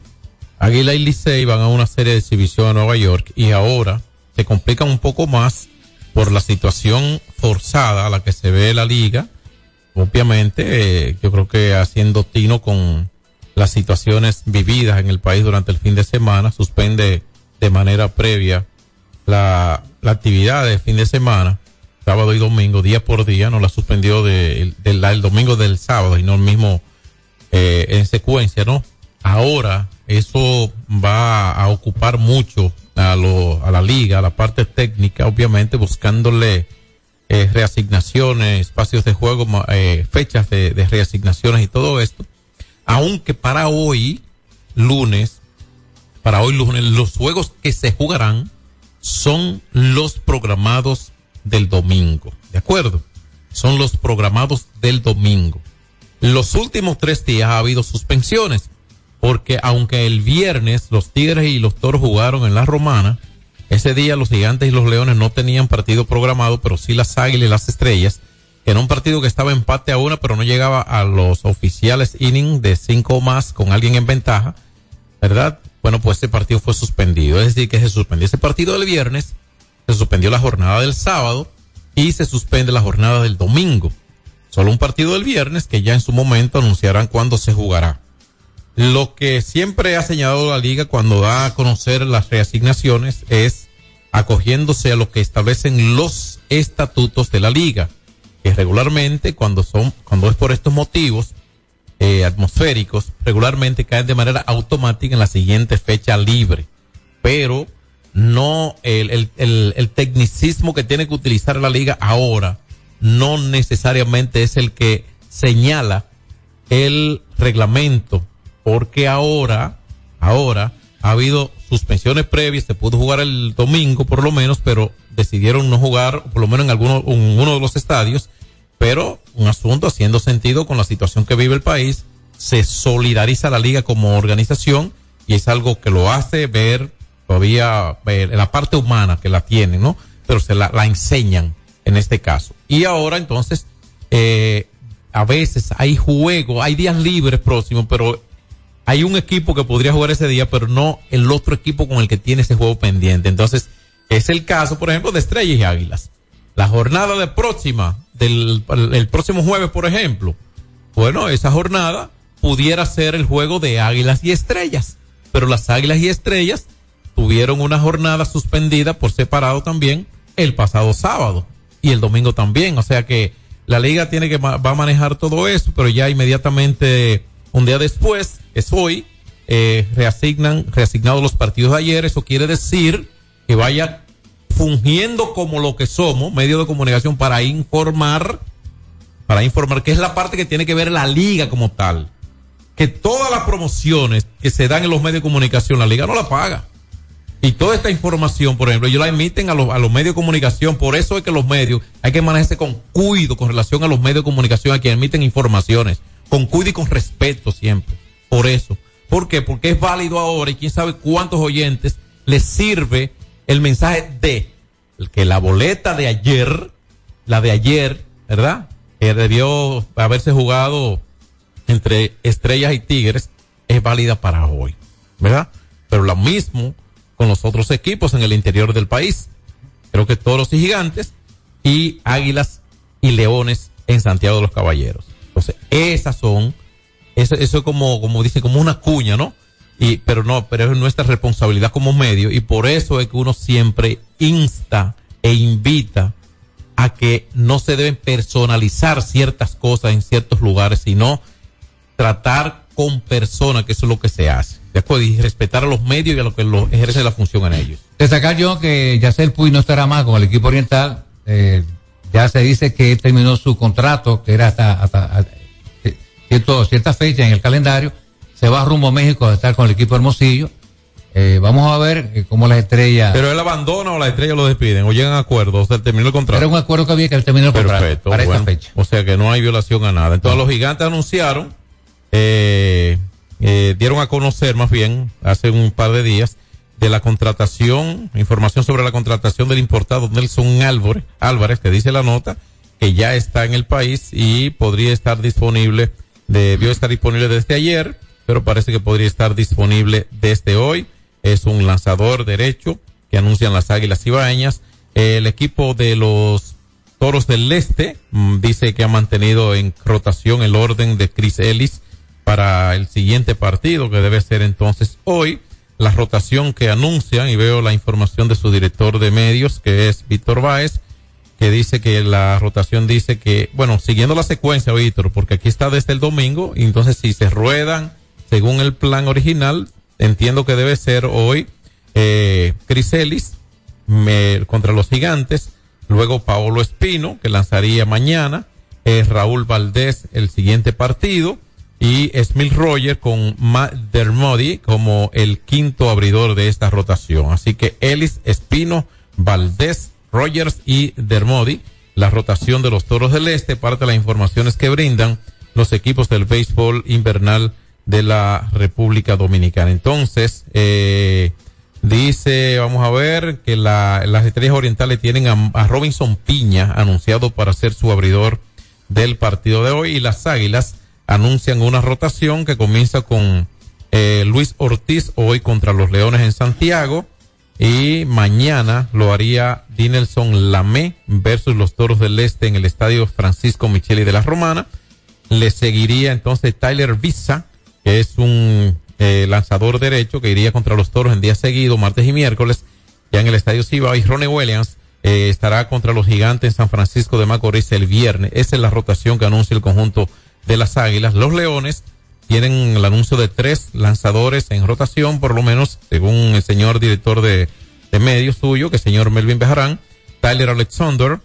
Águila y Licey van a una serie de exhibición a Nueva York y ahora se complica un poco más por la situación forzada a la que se ve la liga. Obviamente, eh, yo creo que haciendo tino con las situaciones vividas en el país durante el fin de semana, suspende de manera previa la, la actividad de fin de semana, sábado y domingo, día por día, no la suspendió de, el domingo del sábado y no el mismo eh, en secuencia, ¿no? Ahora eso va a ocupar mucho a, lo, a la liga, a la parte técnica, obviamente buscándole eh, reasignaciones, espacios de juego, eh, fechas de, de reasignaciones y todo esto. Aunque para hoy, lunes, para hoy lunes, los juegos que se jugarán son los programados del domingo. ¿De acuerdo? Son los programados del domingo. Los últimos tres días ha habido suspensiones, porque aunque el viernes los Tigres y los Toros jugaron en la Romana, ese día los Gigantes y los Leones no tenían partido programado, pero sí las Águilas y las Estrellas, era un partido que estaba empate a una, pero no llegaba a los oficiales inning de cinco o más con alguien en ventaja, ¿verdad? Bueno, pues ese partido fue suspendido. Es decir, que se suspendió ese partido del viernes, se suspendió la jornada del sábado y se suspende la jornada del domingo. Solo un partido del viernes que ya en su momento anunciarán cuándo se jugará. Lo que siempre ha señalado la liga cuando da a conocer las reasignaciones es acogiéndose a lo que establecen los estatutos de la liga, que regularmente cuando son, cuando es por estos motivos eh, atmosféricos, regularmente caen de manera automática en la siguiente fecha libre. Pero no el, el, el, el tecnicismo que tiene que utilizar la liga ahora no necesariamente es el que señala el reglamento, porque ahora, ahora ha habido suspensiones previas, se pudo jugar el domingo por lo menos, pero decidieron no jugar, por lo menos en alguno, en uno de los estadios, pero un asunto haciendo sentido con la situación que vive el país, se solidariza la liga como organización y es algo que lo hace ver todavía ver la parte humana que la tienen, ¿no? Pero se la, enseñan en este caso. Y ahora entonces, eh, a veces hay juego, hay días libres próximos, pero hay un equipo que podría jugar ese día, pero no el otro equipo con el que tiene ese juego pendiente. Entonces, es el caso, por ejemplo, de Estrellas y Águilas. La jornada de próxima, del el próximo jueves, por ejemplo. Bueno, esa jornada pudiera ser el juego de Águilas y Estrellas. Pero las Águilas y Estrellas tuvieron una jornada suspendida por separado también el pasado sábado y el domingo también. O sea que la liga tiene que va a manejar todo eso, pero ya inmediatamente un día después, es hoy, eh, reasignan, reasignados los partidos de ayer. Eso quiere decir que vaya fungiendo como lo que somos, medio de comunicación para informar, para informar, que es la parte que tiene que ver la liga como tal. Que todas las promociones que se dan en los medios de comunicación, la liga no la paga. Y toda esta información, por ejemplo, ellos la emiten a los, a los medios de comunicación. Por eso es que los medios hay que manejarse con cuidado con relación a los medios de comunicación a quienes emiten informaciones. Con cuidado y con respeto siempre. Por eso. ¿Por qué? Porque es válido ahora y quién sabe cuántos oyentes les sirve el mensaje de que la boleta de ayer, la de ayer, ¿verdad? Que debió haberse jugado entre estrellas y tigres, es válida para hoy, ¿verdad? Pero lo mismo con los otros equipos en el interior del país. Creo que toros y gigantes y águilas y leones en Santiago de los Caballeros. Entonces, esas son, eso, eso es como, como dice, como una cuña, ¿no? Y, pero no, pero es nuestra responsabilidad como medio y por eso es que uno siempre insta e invita a que no se deben personalizar ciertas cosas en ciertos lugares, sino tratar con personas, que eso es lo que se hace. De acuerdo, y respetar a los medios y a los que lo ejerce la función en ellos. Destacar yo que Yacel Puy no estará más con el equipo oriental. Eh, ya se dice que él terminó su contrato, que era hasta, hasta, cierto, cierta fecha en el calendario. Se va rumbo a México a estar con el equipo Hermosillo. Eh, vamos a ver eh, cómo las estrellas. Pero él abandona o las estrellas lo despiden o llegan a acuerdo, o sea, terminó el contrato. Era un acuerdo que había que él terminó el contrato Perfecto, para bueno, esta fecha. O sea que no hay violación a nada. Entonces los gigantes anunciaron, eh, eh, dieron a conocer más bien hace un par de días de la contratación, información sobre la contratación del importado Nelson Álvarez, Álvarez, que dice la nota, que ya está en el país y podría estar disponible, debió estar disponible desde ayer, pero parece que podría estar disponible desde hoy. Es un lanzador derecho que anuncian las Águilas Ibaeñas. El equipo de los Toros del Este mm, dice que ha mantenido en rotación el orden de Chris Ellis para el siguiente partido, que debe ser entonces hoy. La rotación que anuncian y veo la información de su director de medios, que es Víctor Báez, que dice que la rotación dice que, bueno, siguiendo la secuencia, Víctor, porque aquí está desde el domingo, y entonces si se ruedan según el plan original, entiendo que debe ser hoy eh, Criselis me, contra los gigantes, luego Paolo Espino, que lanzaría mañana, eh, Raúl Valdés el siguiente partido, y Smith Roger con Matt Dermody como el quinto abridor de esta rotación. Así que Ellis, Espino, Valdés, Rogers y Dermody, la rotación de los Toros del Este, parte de las informaciones que brindan los equipos del béisbol invernal de la República Dominicana. Entonces, eh, dice, vamos a ver, que la, las estrellas orientales tienen a, a Robinson Piña anunciado para ser su abridor del partido de hoy y las águilas anuncian una rotación que comienza con eh, Luis Ortiz hoy contra los Leones en Santiago y mañana lo haría Dinelson Lamé versus los Toros del Este en el Estadio Francisco Micheli de la Romana. Le seguiría entonces Tyler Visa, que es un eh, lanzador derecho que iría contra los Toros en día seguido, martes y miércoles, ya en el Estadio Cibao y Ronnie Williams eh, estará contra los Gigantes en San Francisco de Macorís el viernes. Esa es la rotación que anuncia el conjunto de las Águilas. Los Leones tienen el anuncio de tres lanzadores en rotación, por lo menos, según el señor director de, de medios suyo, que el señor Melvin Bejarán. Tyler Alexander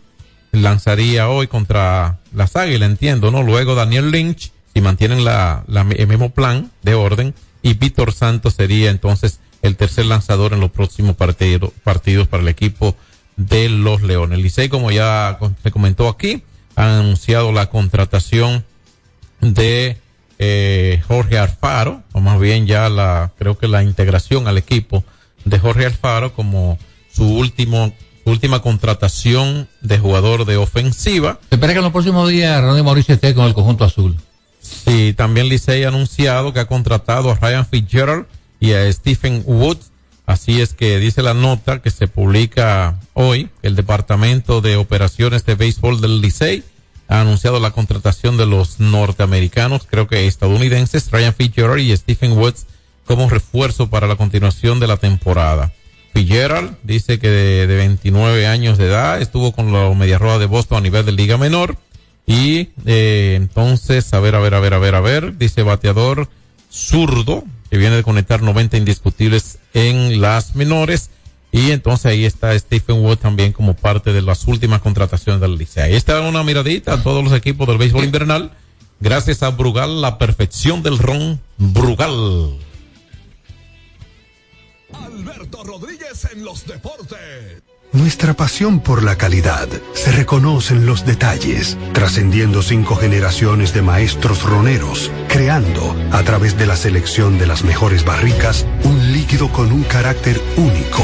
lanzaría hoy contra las Águilas, entiendo, ¿no? Luego Daniel Lynch, si mantienen la, la, el mismo plan de orden, y Víctor Santos sería entonces el tercer lanzador en los próximos partido, partidos para el equipo de los Leones. Licey, como ya se comentó aquí, ha anunciado la contratación de eh, Jorge Alfaro, o más bien ya la, creo que la integración al equipo de Jorge Alfaro como su último, última contratación de jugador de ofensiva. Se espera que en los próximos días Ronnie Mauricio esté con el conjunto azul. Sí, también Licey ha anunciado que ha contratado a Ryan Fitzgerald y a Stephen Woods. Así es que dice la nota que se publica hoy, el Departamento de Operaciones de Béisbol del Licey ha anunciado la contratación de los norteamericanos, creo que estadounidenses, Ryan Fitzgerald y Stephen Woods como refuerzo para la continuación de la temporada. Fitzgerald dice que de, de 29 años de edad estuvo con la Media Roja de Boston a nivel de Liga Menor y eh, entonces, a ver, a ver, a ver, a ver, a ver, dice bateador zurdo que viene de conectar 90 indiscutibles en las menores y entonces ahí está Stephen Wood también como parte de las últimas contrataciones del Liceo. Ahí está una miradita a todos los equipos del béisbol invernal. Gracias a Brugal, la perfección del ron Brugal. Alberto Rodríguez en los deportes. Nuestra pasión por la calidad se reconoce en los detalles, trascendiendo cinco generaciones de maestros roneros, creando, a través de la selección de las mejores barricas, un líquido con un carácter único,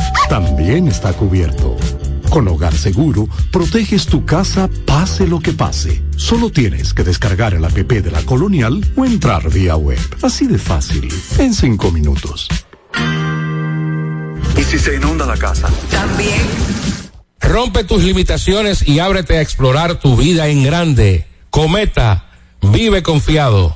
También está cubierto. Con Hogar Seguro, proteges tu casa pase lo que pase. Solo tienes que descargar el app de la Colonial o entrar vía web. Así de fácil, en cinco minutos. ¿Y si se inunda la casa? También. Rompe tus limitaciones y ábrete a explorar tu vida en grande. Cometa, vive confiado.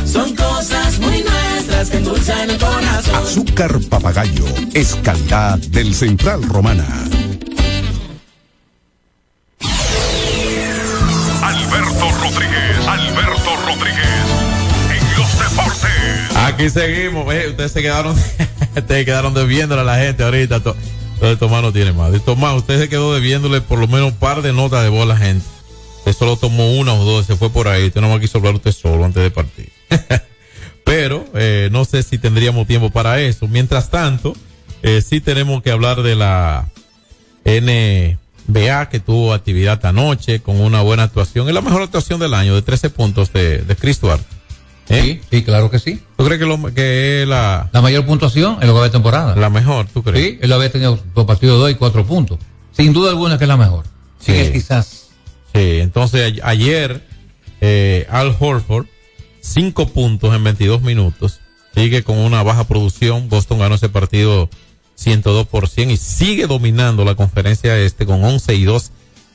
Son cosas muy nuestras que endulzan el corazón. Azúcar papagayo es calidad del Central Romana. Alberto Rodríguez, Alberto Rodríguez, en los deportes. Aquí seguimos, eh, ustedes se quedaron, ustedes quedaron debiéndole a la gente ahorita. To- Entonces Tomás no tiene más. Tomás, usted se quedó debiéndole por lo menos un par de notas de voz a la gente. Solo tomó una o dos, se fue por ahí. Usted no me quiso hablar usted solo antes de partir. Pero eh, no sé si tendríamos tiempo para eso. Mientras tanto, eh, sí tenemos que hablar de la NBA que tuvo actividad anoche con una buena actuación. Es la mejor actuación del año de 13 puntos de, de Chris Duarte. ¿Eh? Sí, sí, claro que sí. ¿Tú crees que, lo, que es la, La mayor puntuación en lo que va de temporada. la mejor? ¿Tú crees? Sí, él había tenido dos partidos, dos y cuatro puntos. Sin duda alguna que es la mejor. Sí, Sí. que quizás. Sí, entonces ayer eh, Al Horford, 5 puntos en 22 minutos, sigue con una baja producción. Boston ganó ese partido 102 por 100 y sigue dominando la conferencia este con 11 y 2.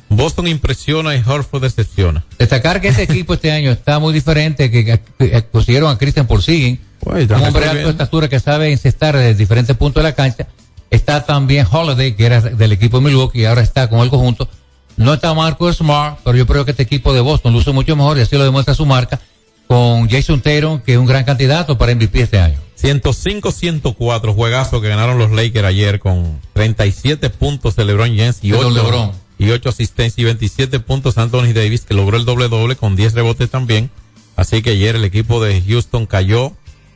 Boston impresiona y Horford decepciona. Destacar que este equipo este año está muy diferente, que, que- que consiguieron a Christian Porzingis, Pues, un hombre de alta estatura que sabe incestar desde diferentes puntos de la cancha. Está también Holiday, que era del equipo de Milwaukee y ahora está con el conjunto. No está Marco Smart, pero yo creo que este equipo de Boston luce mucho mejor y así lo demuestra su marca con Jason Tatum, que es un gran candidato para MVP este año. 105-104, juegazo que ganaron los Lakers ayer con 37 puntos de LeBron James y De 8, LeBron. y 8 asistencias y 27 puntos Anthony Davis que logró el doble doble con 10 rebotes también. Así que ayer el equipo de Houston cayó,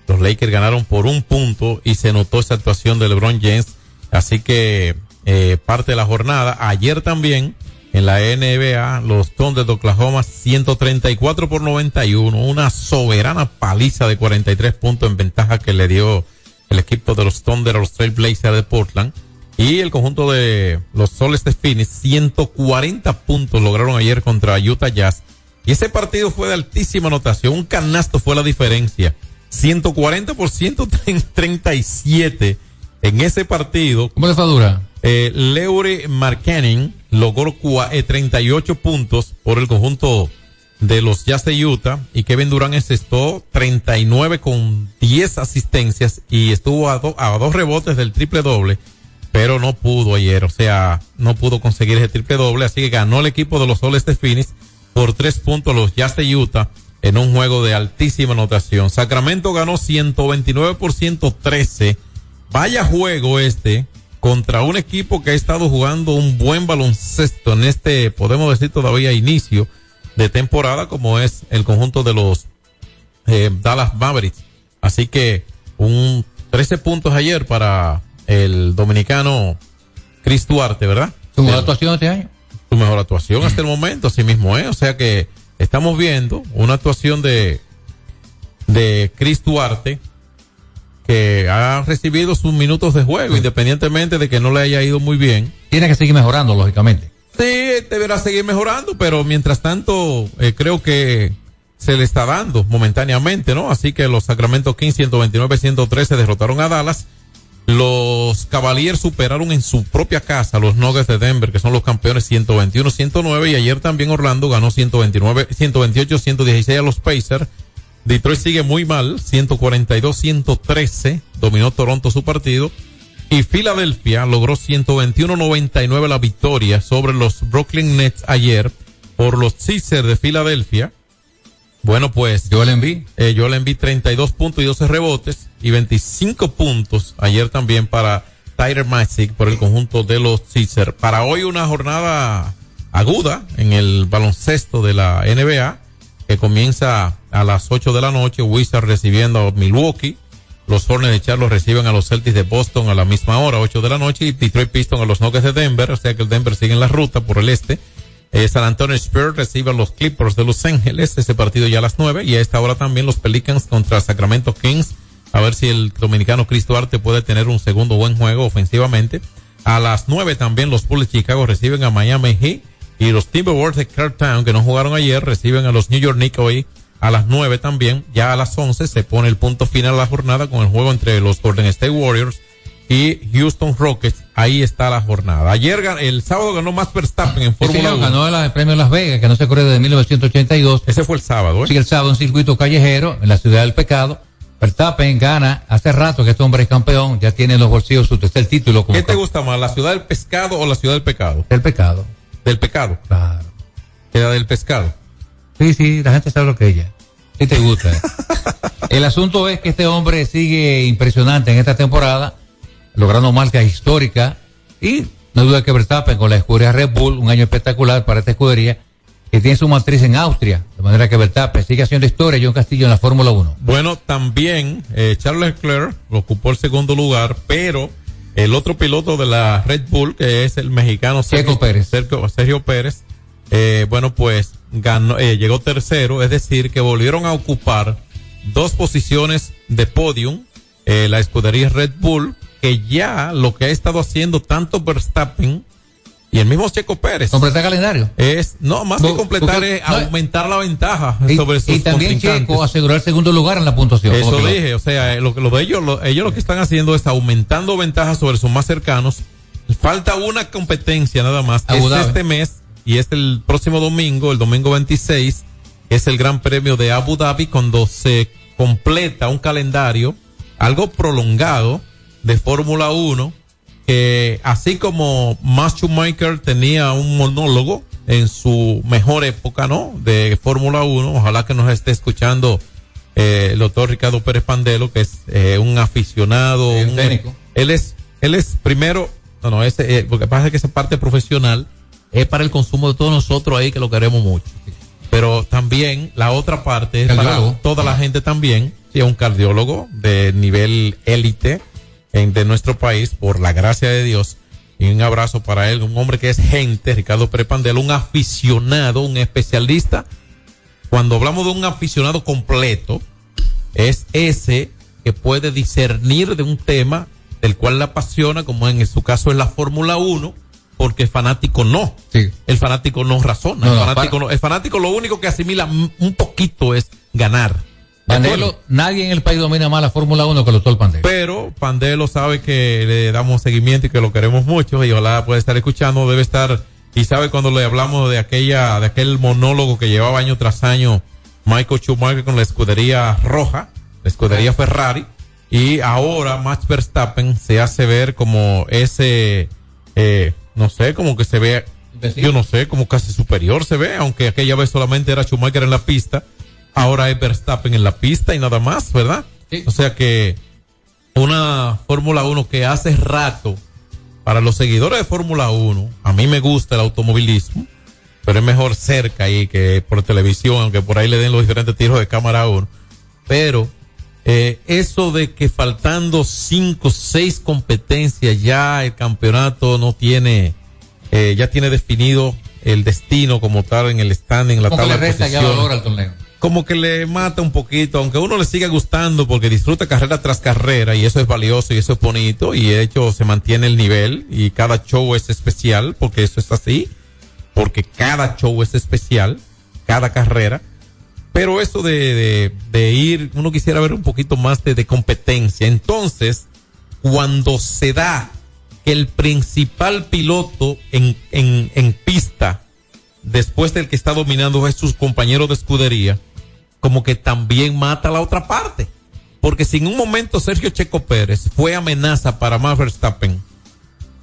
los Lakers ganaron por un punto y se notó esa actuación de LeBron James. Así que eh, parte de la jornada. Ayer también en la NBA, los Thunder de Oklahoma 134 por 91, una soberana paliza de 43 puntos en ventaja que le dio el equipo de los Thunder a los Trail Blazers de Portland. Y el conjunto de los Soles de Phoenix, 140 puntos lograron ayer contra Utah Jazz. Y ese partido fue de altísima anotación. Un canasto fue la diferencia. 140 por 137 en ese partido. ¿Cómo le fue dura? Eh, Leury Markkanen logró cua- eh, 38 puntos por el conjunto de los Jazz de Utah y Kevin Durant encestó 39 con 10 asistencias y estuvo a, a dos rebotes del triple doble, pero no pudo ayer, o sea, no pudo conseguir ese triple doble, así que ganó el equipo de los Soles de Phoenix por tres puntos los Jazz de Utah en un juego de altísima anotación. Sacramento ganó 129 por 113. Vaya juego este contra un equipo que ha estado jugando un buen baloncesto en este, podemos decir todavía inicio de temporada, como es el conjunto de los eh, Dallas Mavericks. Así que un 13 puntos ayer para el dominicano Chris Duarte, ¿verdad? ¿Su mejor actuación este año? Su mejor actuación hasta el momento, así mismo es. O sea que estamos viendo una actuación de, de Chris Duarte que ha recibido sus minutos de juego, independientemente de que no le haya ido muy bien. Tiene que seguir mejorando, lógicamente. Sí, deberá seguir mejorando, pero mientras tanto eh, creo que se le está dando momentáneamente, ¿no? Así que los Sacramento Kings 129-113 derrotaron a Dallas. Los Cavaliers superaron en su propia casa a los Nuggets de Denver, que son los campeones 121-109 y ayer también Orlando ganó 129 128-116 a los Pacers. Detroit sigue muy mal, 142-113, dominó Toronto su partido. Y Filadelfia logró 121-99 la victoria sobre los Brooklyn Nets ayer por los Sixers de Filadelfia. Bueno, pues. Joel Embiid. Eh, Joel Embiid 32 puntos y 12 rebotes y 25 puntos ayer también para Tyler Magic por el conjunto de los Sixers. Para hoy una jornada aguda en el baloncesto de la NBA que comienza a las 8 de la noche. Wizards recibiendo a Milwaukee. Los Hornets de Charlotte reciben a los Celtics de Boston a la misma hora, 8 de la noche. Y Detroit Pistons a los Nuggets de Denver. O sea que el Denver sigue en la ruta por el este. Eh, San Antonio Spurs recibe a los Clippers de Los Ángeles, ese partido ya a las 9 y a esta hora también los Pelicans contra Sacramento Kings, a ver si el dominicano Cristo Arte puede tener un segundo buen juego ofensivamente. A las 9 también los Bulls de Chicago reciben a Miami Heat y los Timberwolves de Town que no jugaron ayer, reciben a los New York Knicks hoy a las 9 también. Ya a las 11 se pone el punto final a la jornada con el juego entre los Golden State Warriors y Houston Rockets. Ahí está la jornada. Ayer, el sábado ganó más Verstappen en Fórmula señor, 1. ganó el, premio Las Vegas, que no se corre desde 1982. Ese fue el sábado, ¿eh? Sí, el sábado, un circuito callejero en la ciudad del pecado. Verstappen gana, hace rato que este hombre es campeón, ya tiene en los bolsillos su tercer título como ¿Qué te gusta más, la ciudad del pescado o la ciudad del pecado? del pecado. Del pecado. Claro. Queda del pescado. Sí, sí, la gente sabe lo que ella. Sí te gusta. el asunto es que este hombre sigue impresionante en esta temporada, logrando marcas históricas y no duda que Verstappen con la escudería Red Bull, un año espectacular para esta escudería, que tiene su matriz en Austria, de manera que Verstappen sigue haciendo historia, John Castillo en la Fórmula 1. Bueno, también eh, Charles Leclerc ocupó el segundo lugar, pero el otro piloto de la Red Bull, que es el mexicano Sergio Pérez, Sergio, Sergio Pérez eh, bueno, pues ganó, eh, llegó tercero, es decir, que volvieron a ocupar dos posiciones de podium, eh, la escudería Red Bull, que ya lo que ha estado haciendo tanto Verstappen y el mismo Checo Pérez. ¿Completar calendario? Es, no, más que completar es aumentar la ventaja Y, sobre sus y también. Checo aseguró el segundo lugar en la puntuación. Eso dije, o sea, eh, lo que lo de ellos, lo- ellos lo que están haciendo es aumentando ventajas sobre sus más cercanos. Falta una competencia nada más, que es este mes y es el próximo domingo, el domingo 26, es el Gran Premio de Abu Dhabi cuando se completa un calendario algo prolongado de Fórmula 1 que así como Max Schumacher tenía un monólogo en su mejor época, ¿no? De Fórmula 1, ojalá que nos esté escuchando eh, el doctor Ricardo Pérez Pandelo, que es eh, un aficionado, un- técnico. él es, él es primero, no, no, ese, eh, lo que pasa es que esa parte profesional es para el consumo de todos nosotros ahí que lo queremos mucho. Pero también la otra parte es para toda la gente también, sí, es un cardiólogo de nivel élite de nuestro país, por la gracia de Dios. Y un abrazo para él, un hombre que es gente, Ricardo Pérez Pandelo, un aficionado, un especialista. Cuando hablamos de un aficionado completo, es ese que puede discernir de un tema del cual le apasiona, como en su caso es la Fórmula 1, porque el fanático no. El fanático no razona. No, el, no, fanático para- no- el fanático lo único que asimila un poquito es ganar. Pandelo, nadie en el país domina más la Fórmula 1 que el doctor Pandelo. Pero Pandelo sabe que le damos seguimiento y que lo queremos mucho y ojalá pueda estar escuchando, debe estar y sabe cuando le hablamos de aquella de aquel monólogo que llevaba año tras año Michael Schumacher con la escudería roja, la escudería Ferrari y ahora Max Verstappen se hace ver como ese eh, no sé, como que se ve yo no sé, como casi superior se ve, aunque aquella vez solamente era Schumacher en la pista, ahora es Verstappen en la pista y nada más, ¿verdad? O sea que una Fórmula 1 que hace rato, para los seguidores de Fórmula 1, a mí me gusta el automovilismo, pero es mejor cerca ahí que por televisión, aunque por ahí le den los diferentes tiros de cámara a uno. Pero eh, eso de que faltando cinco, seis competencias ya el campeonato no tiene, eh, ya tiene definido el destino como tal en el standing, en la ¿Cómo que tabla le de posiciones valor al torneo? como que le mata un poquito, aunque a uno le siga gustando porque disfruta carrera tras carrera y eso es valioso y eso es bonito y de hecho se mantiene el nivel y cada show es especial porque eso es así, porque cada show es especial, cada carrera. Pero eso de, de, ir, uno quisiera ver un poquito más de, de competencia. Entonces, cuando se da que el principal piloto en, en, en pista, después del que está dominando es sus compañeros de escudería, como que también mata a la otra parte. Porque si en un momento Sergio Checo Pérez fue amenaza para Max Verstappen,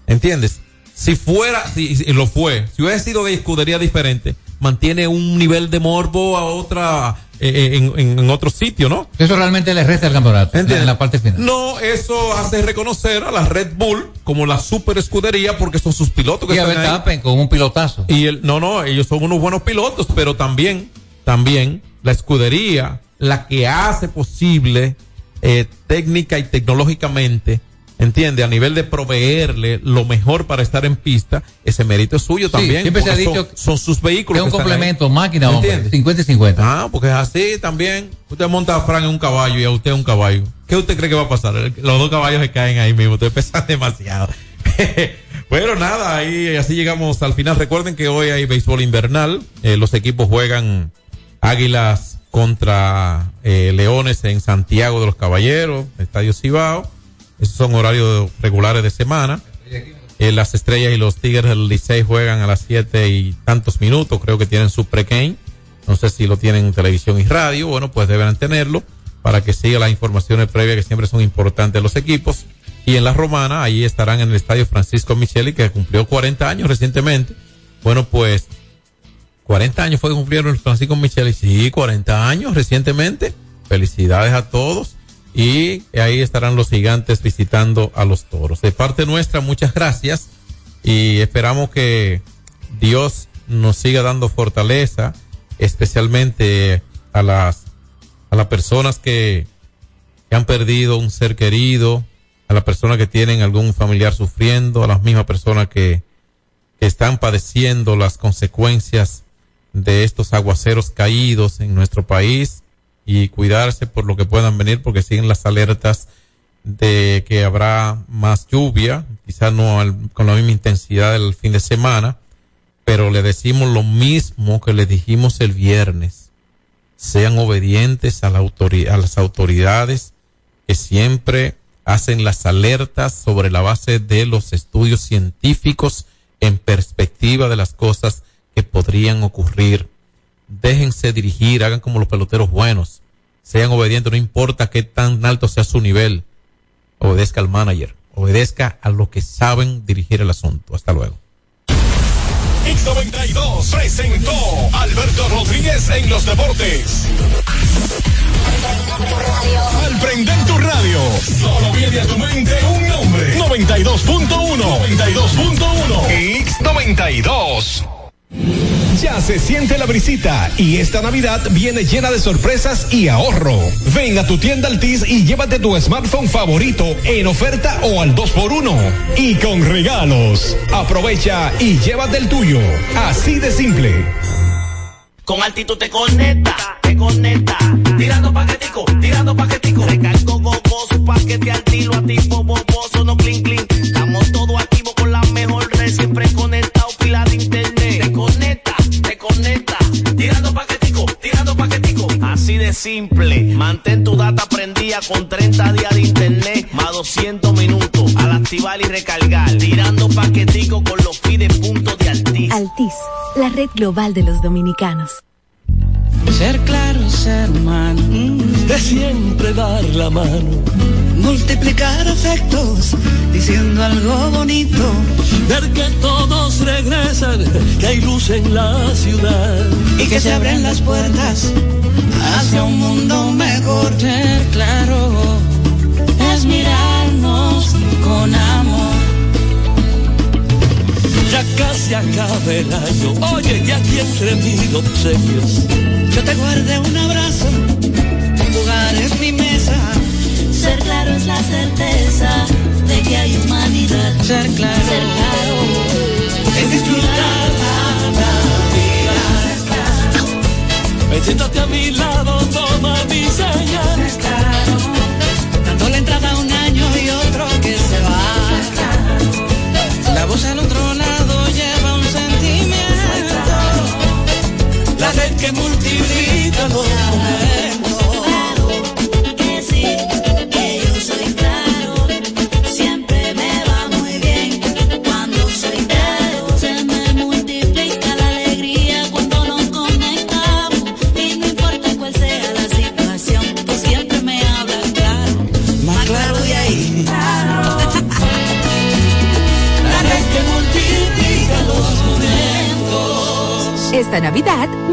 ¿entiendes? Si fuera, si, si lo fue, si hubiera sido de escudería diferente, mantiene un nivel de morbo a otra, eh, en, en, en otro sitio, ¿no? Eso realmente le resta al campeonato en la parte final. No, eso hace reconocer a la Red Bull como la super escudería porque son sus pilotos que Y a están ahí. Verstappen con un pilotazo. Y el, no, no, ellos son unos buenos pilotos, pero también, también la escudería, la que hace posible eh, técnica y tecnológicamente entiende, a nivel de proveerle lo mejor para estar en pista, ese mérito es suyo también. siempre se ha son- dicho son, sus vehículos. es un que complemento, máquina, hombre, ¿Entiende? 50 y 50. Ah, porque es así también. Usted monta a Fran en un caballo y a usted un caballo. ¿Qué usted cree que va a pasar? Los dos caballos se caen ahí mismo. Ustedes pesan demasiado. bueno, nada, ahí así llegamos al final. Recuerden que hoy hay béisbol invernal. Eh, los equipos juegan Águilas contra eh, Leones en Santiago de los Caballeros, Estadio Cibao. Esos son horarios regulares de semana. Eh, las estrellas y los Tigres del Licey juegan a las siete y tantos minutos. Creo que tienen su pre-game. No sé si lo tienen en televisión y radio. Bueno, pues deben tenerlo para que siga las informaciones previas que siempre son importantes los equipos. Y en la Romana, ahí estarán en el estadio Francisco Micheli, que cumplió 40 años recientemente. Bueno, pues 40 años fue que cumplieron Francisco Micheli. Sí, 40 años recientemente. Felicidades a todos. Y ahí estarán los gigantes visitando a los toros. De parte nuestra, muchas gracias. Y esperamos que Dios nos siga dando fortaleza, especialmente a las, a las personas que, han perdido un ser querido, a las personas que tienen algún familiar sufriendo, a las mismas personas que están padeciendo las consecuencias de estos aguaceros caídos en nuestro país y cuidarse por lo que puedan venir porque siguen las alertas de que habrá más lluvia, quizás no al- con la misma intensidad del fin de semana, pero le decimos lo mismo que le dijimos el viernes. Sean obedientes a, la a las autoridades que siempre hacen las alertas sobre la base de los estudios científicos en perspectiva de las cosas que podrían ocurrir. Déjense dirigir, hagan como los peloteros buenos. Sean obedientes, no importa qué tan alto sea su nivel. Obedezca al manager, obedezca a los que saben dirigir el asunto. Hasta luego. X92 presentó Alberto Rodríguez en los deportes. Al prender tu radio, solo viene a tu mente un nombre. 92.1. 92.1. X92. Ya se siente la brisita y esta Navidad viene llena de sorpresas y ahorro. Ven a tu tienda Altis y llévate tu smartphone favorito en oferta o al 2x1 y con regalos. Aprovecha y llévate el tuyo. Así de simple. Con altitud te conecta, te conecta. Tirando paquetico, tirando paquetico. Recargo gogoso, paquete al Simple. Mantén tu data prendida con 30 días de internet, más 200 minutos. Al activar y recargar. Tirando paquetico con los pide puntos de Altis. Altis, la red global de los dominicanos. Ser claro, ser humano. De siempre dar la mano. Multiplicar afectos, diciendo algo bonito. Ver que todos regresan, que hay luz en la ciudad. Y que se abren las puertas hacia un mundo mejor. Ser claro, es mirarnos con amor. Ya casi acaba el año. Oye, y aquí entre mis obsequios. Yo te guardé un abrazo. Jugar es mi mesa. Ser claro es la certeza de que hay humanidad. Ser claro. Ser claro. Es disfrutar Metiéndote a mi lado, toma mi señal. Dando la entrada a un año y otro que se va. La voz al otro lado lleva un sentimiento. La red que multiplica los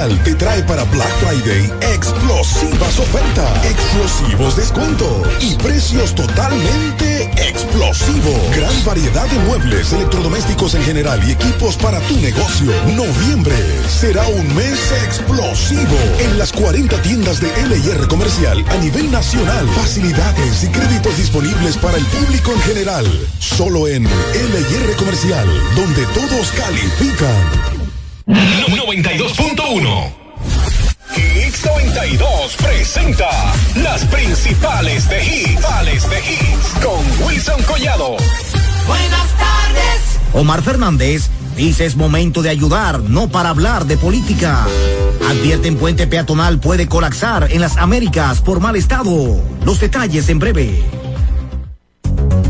Te trae para Black Friday explosivas ofertas, explosivos descuentos y precios totalmente explosivos. Gran variedad de muebles, electrodomésticos en general y equipos para tu negocio. Noviembre será un mes explosivo en las 40 tiendas de LIR Comercial a nivel nacional. Facilidades y créditos disponibles para el público en general. Solo en LIR Comercial, donde todos califican. 92.1 X92 presenta las principales de hits, de hits con Wilson Collado. Buenas tardes. Omar Fernández dice es momento de ayudar, no para hablar de política. Advierten puente peatonal puede colapsar en las Américas por mal estado. Los detalles en breve.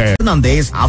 Fernández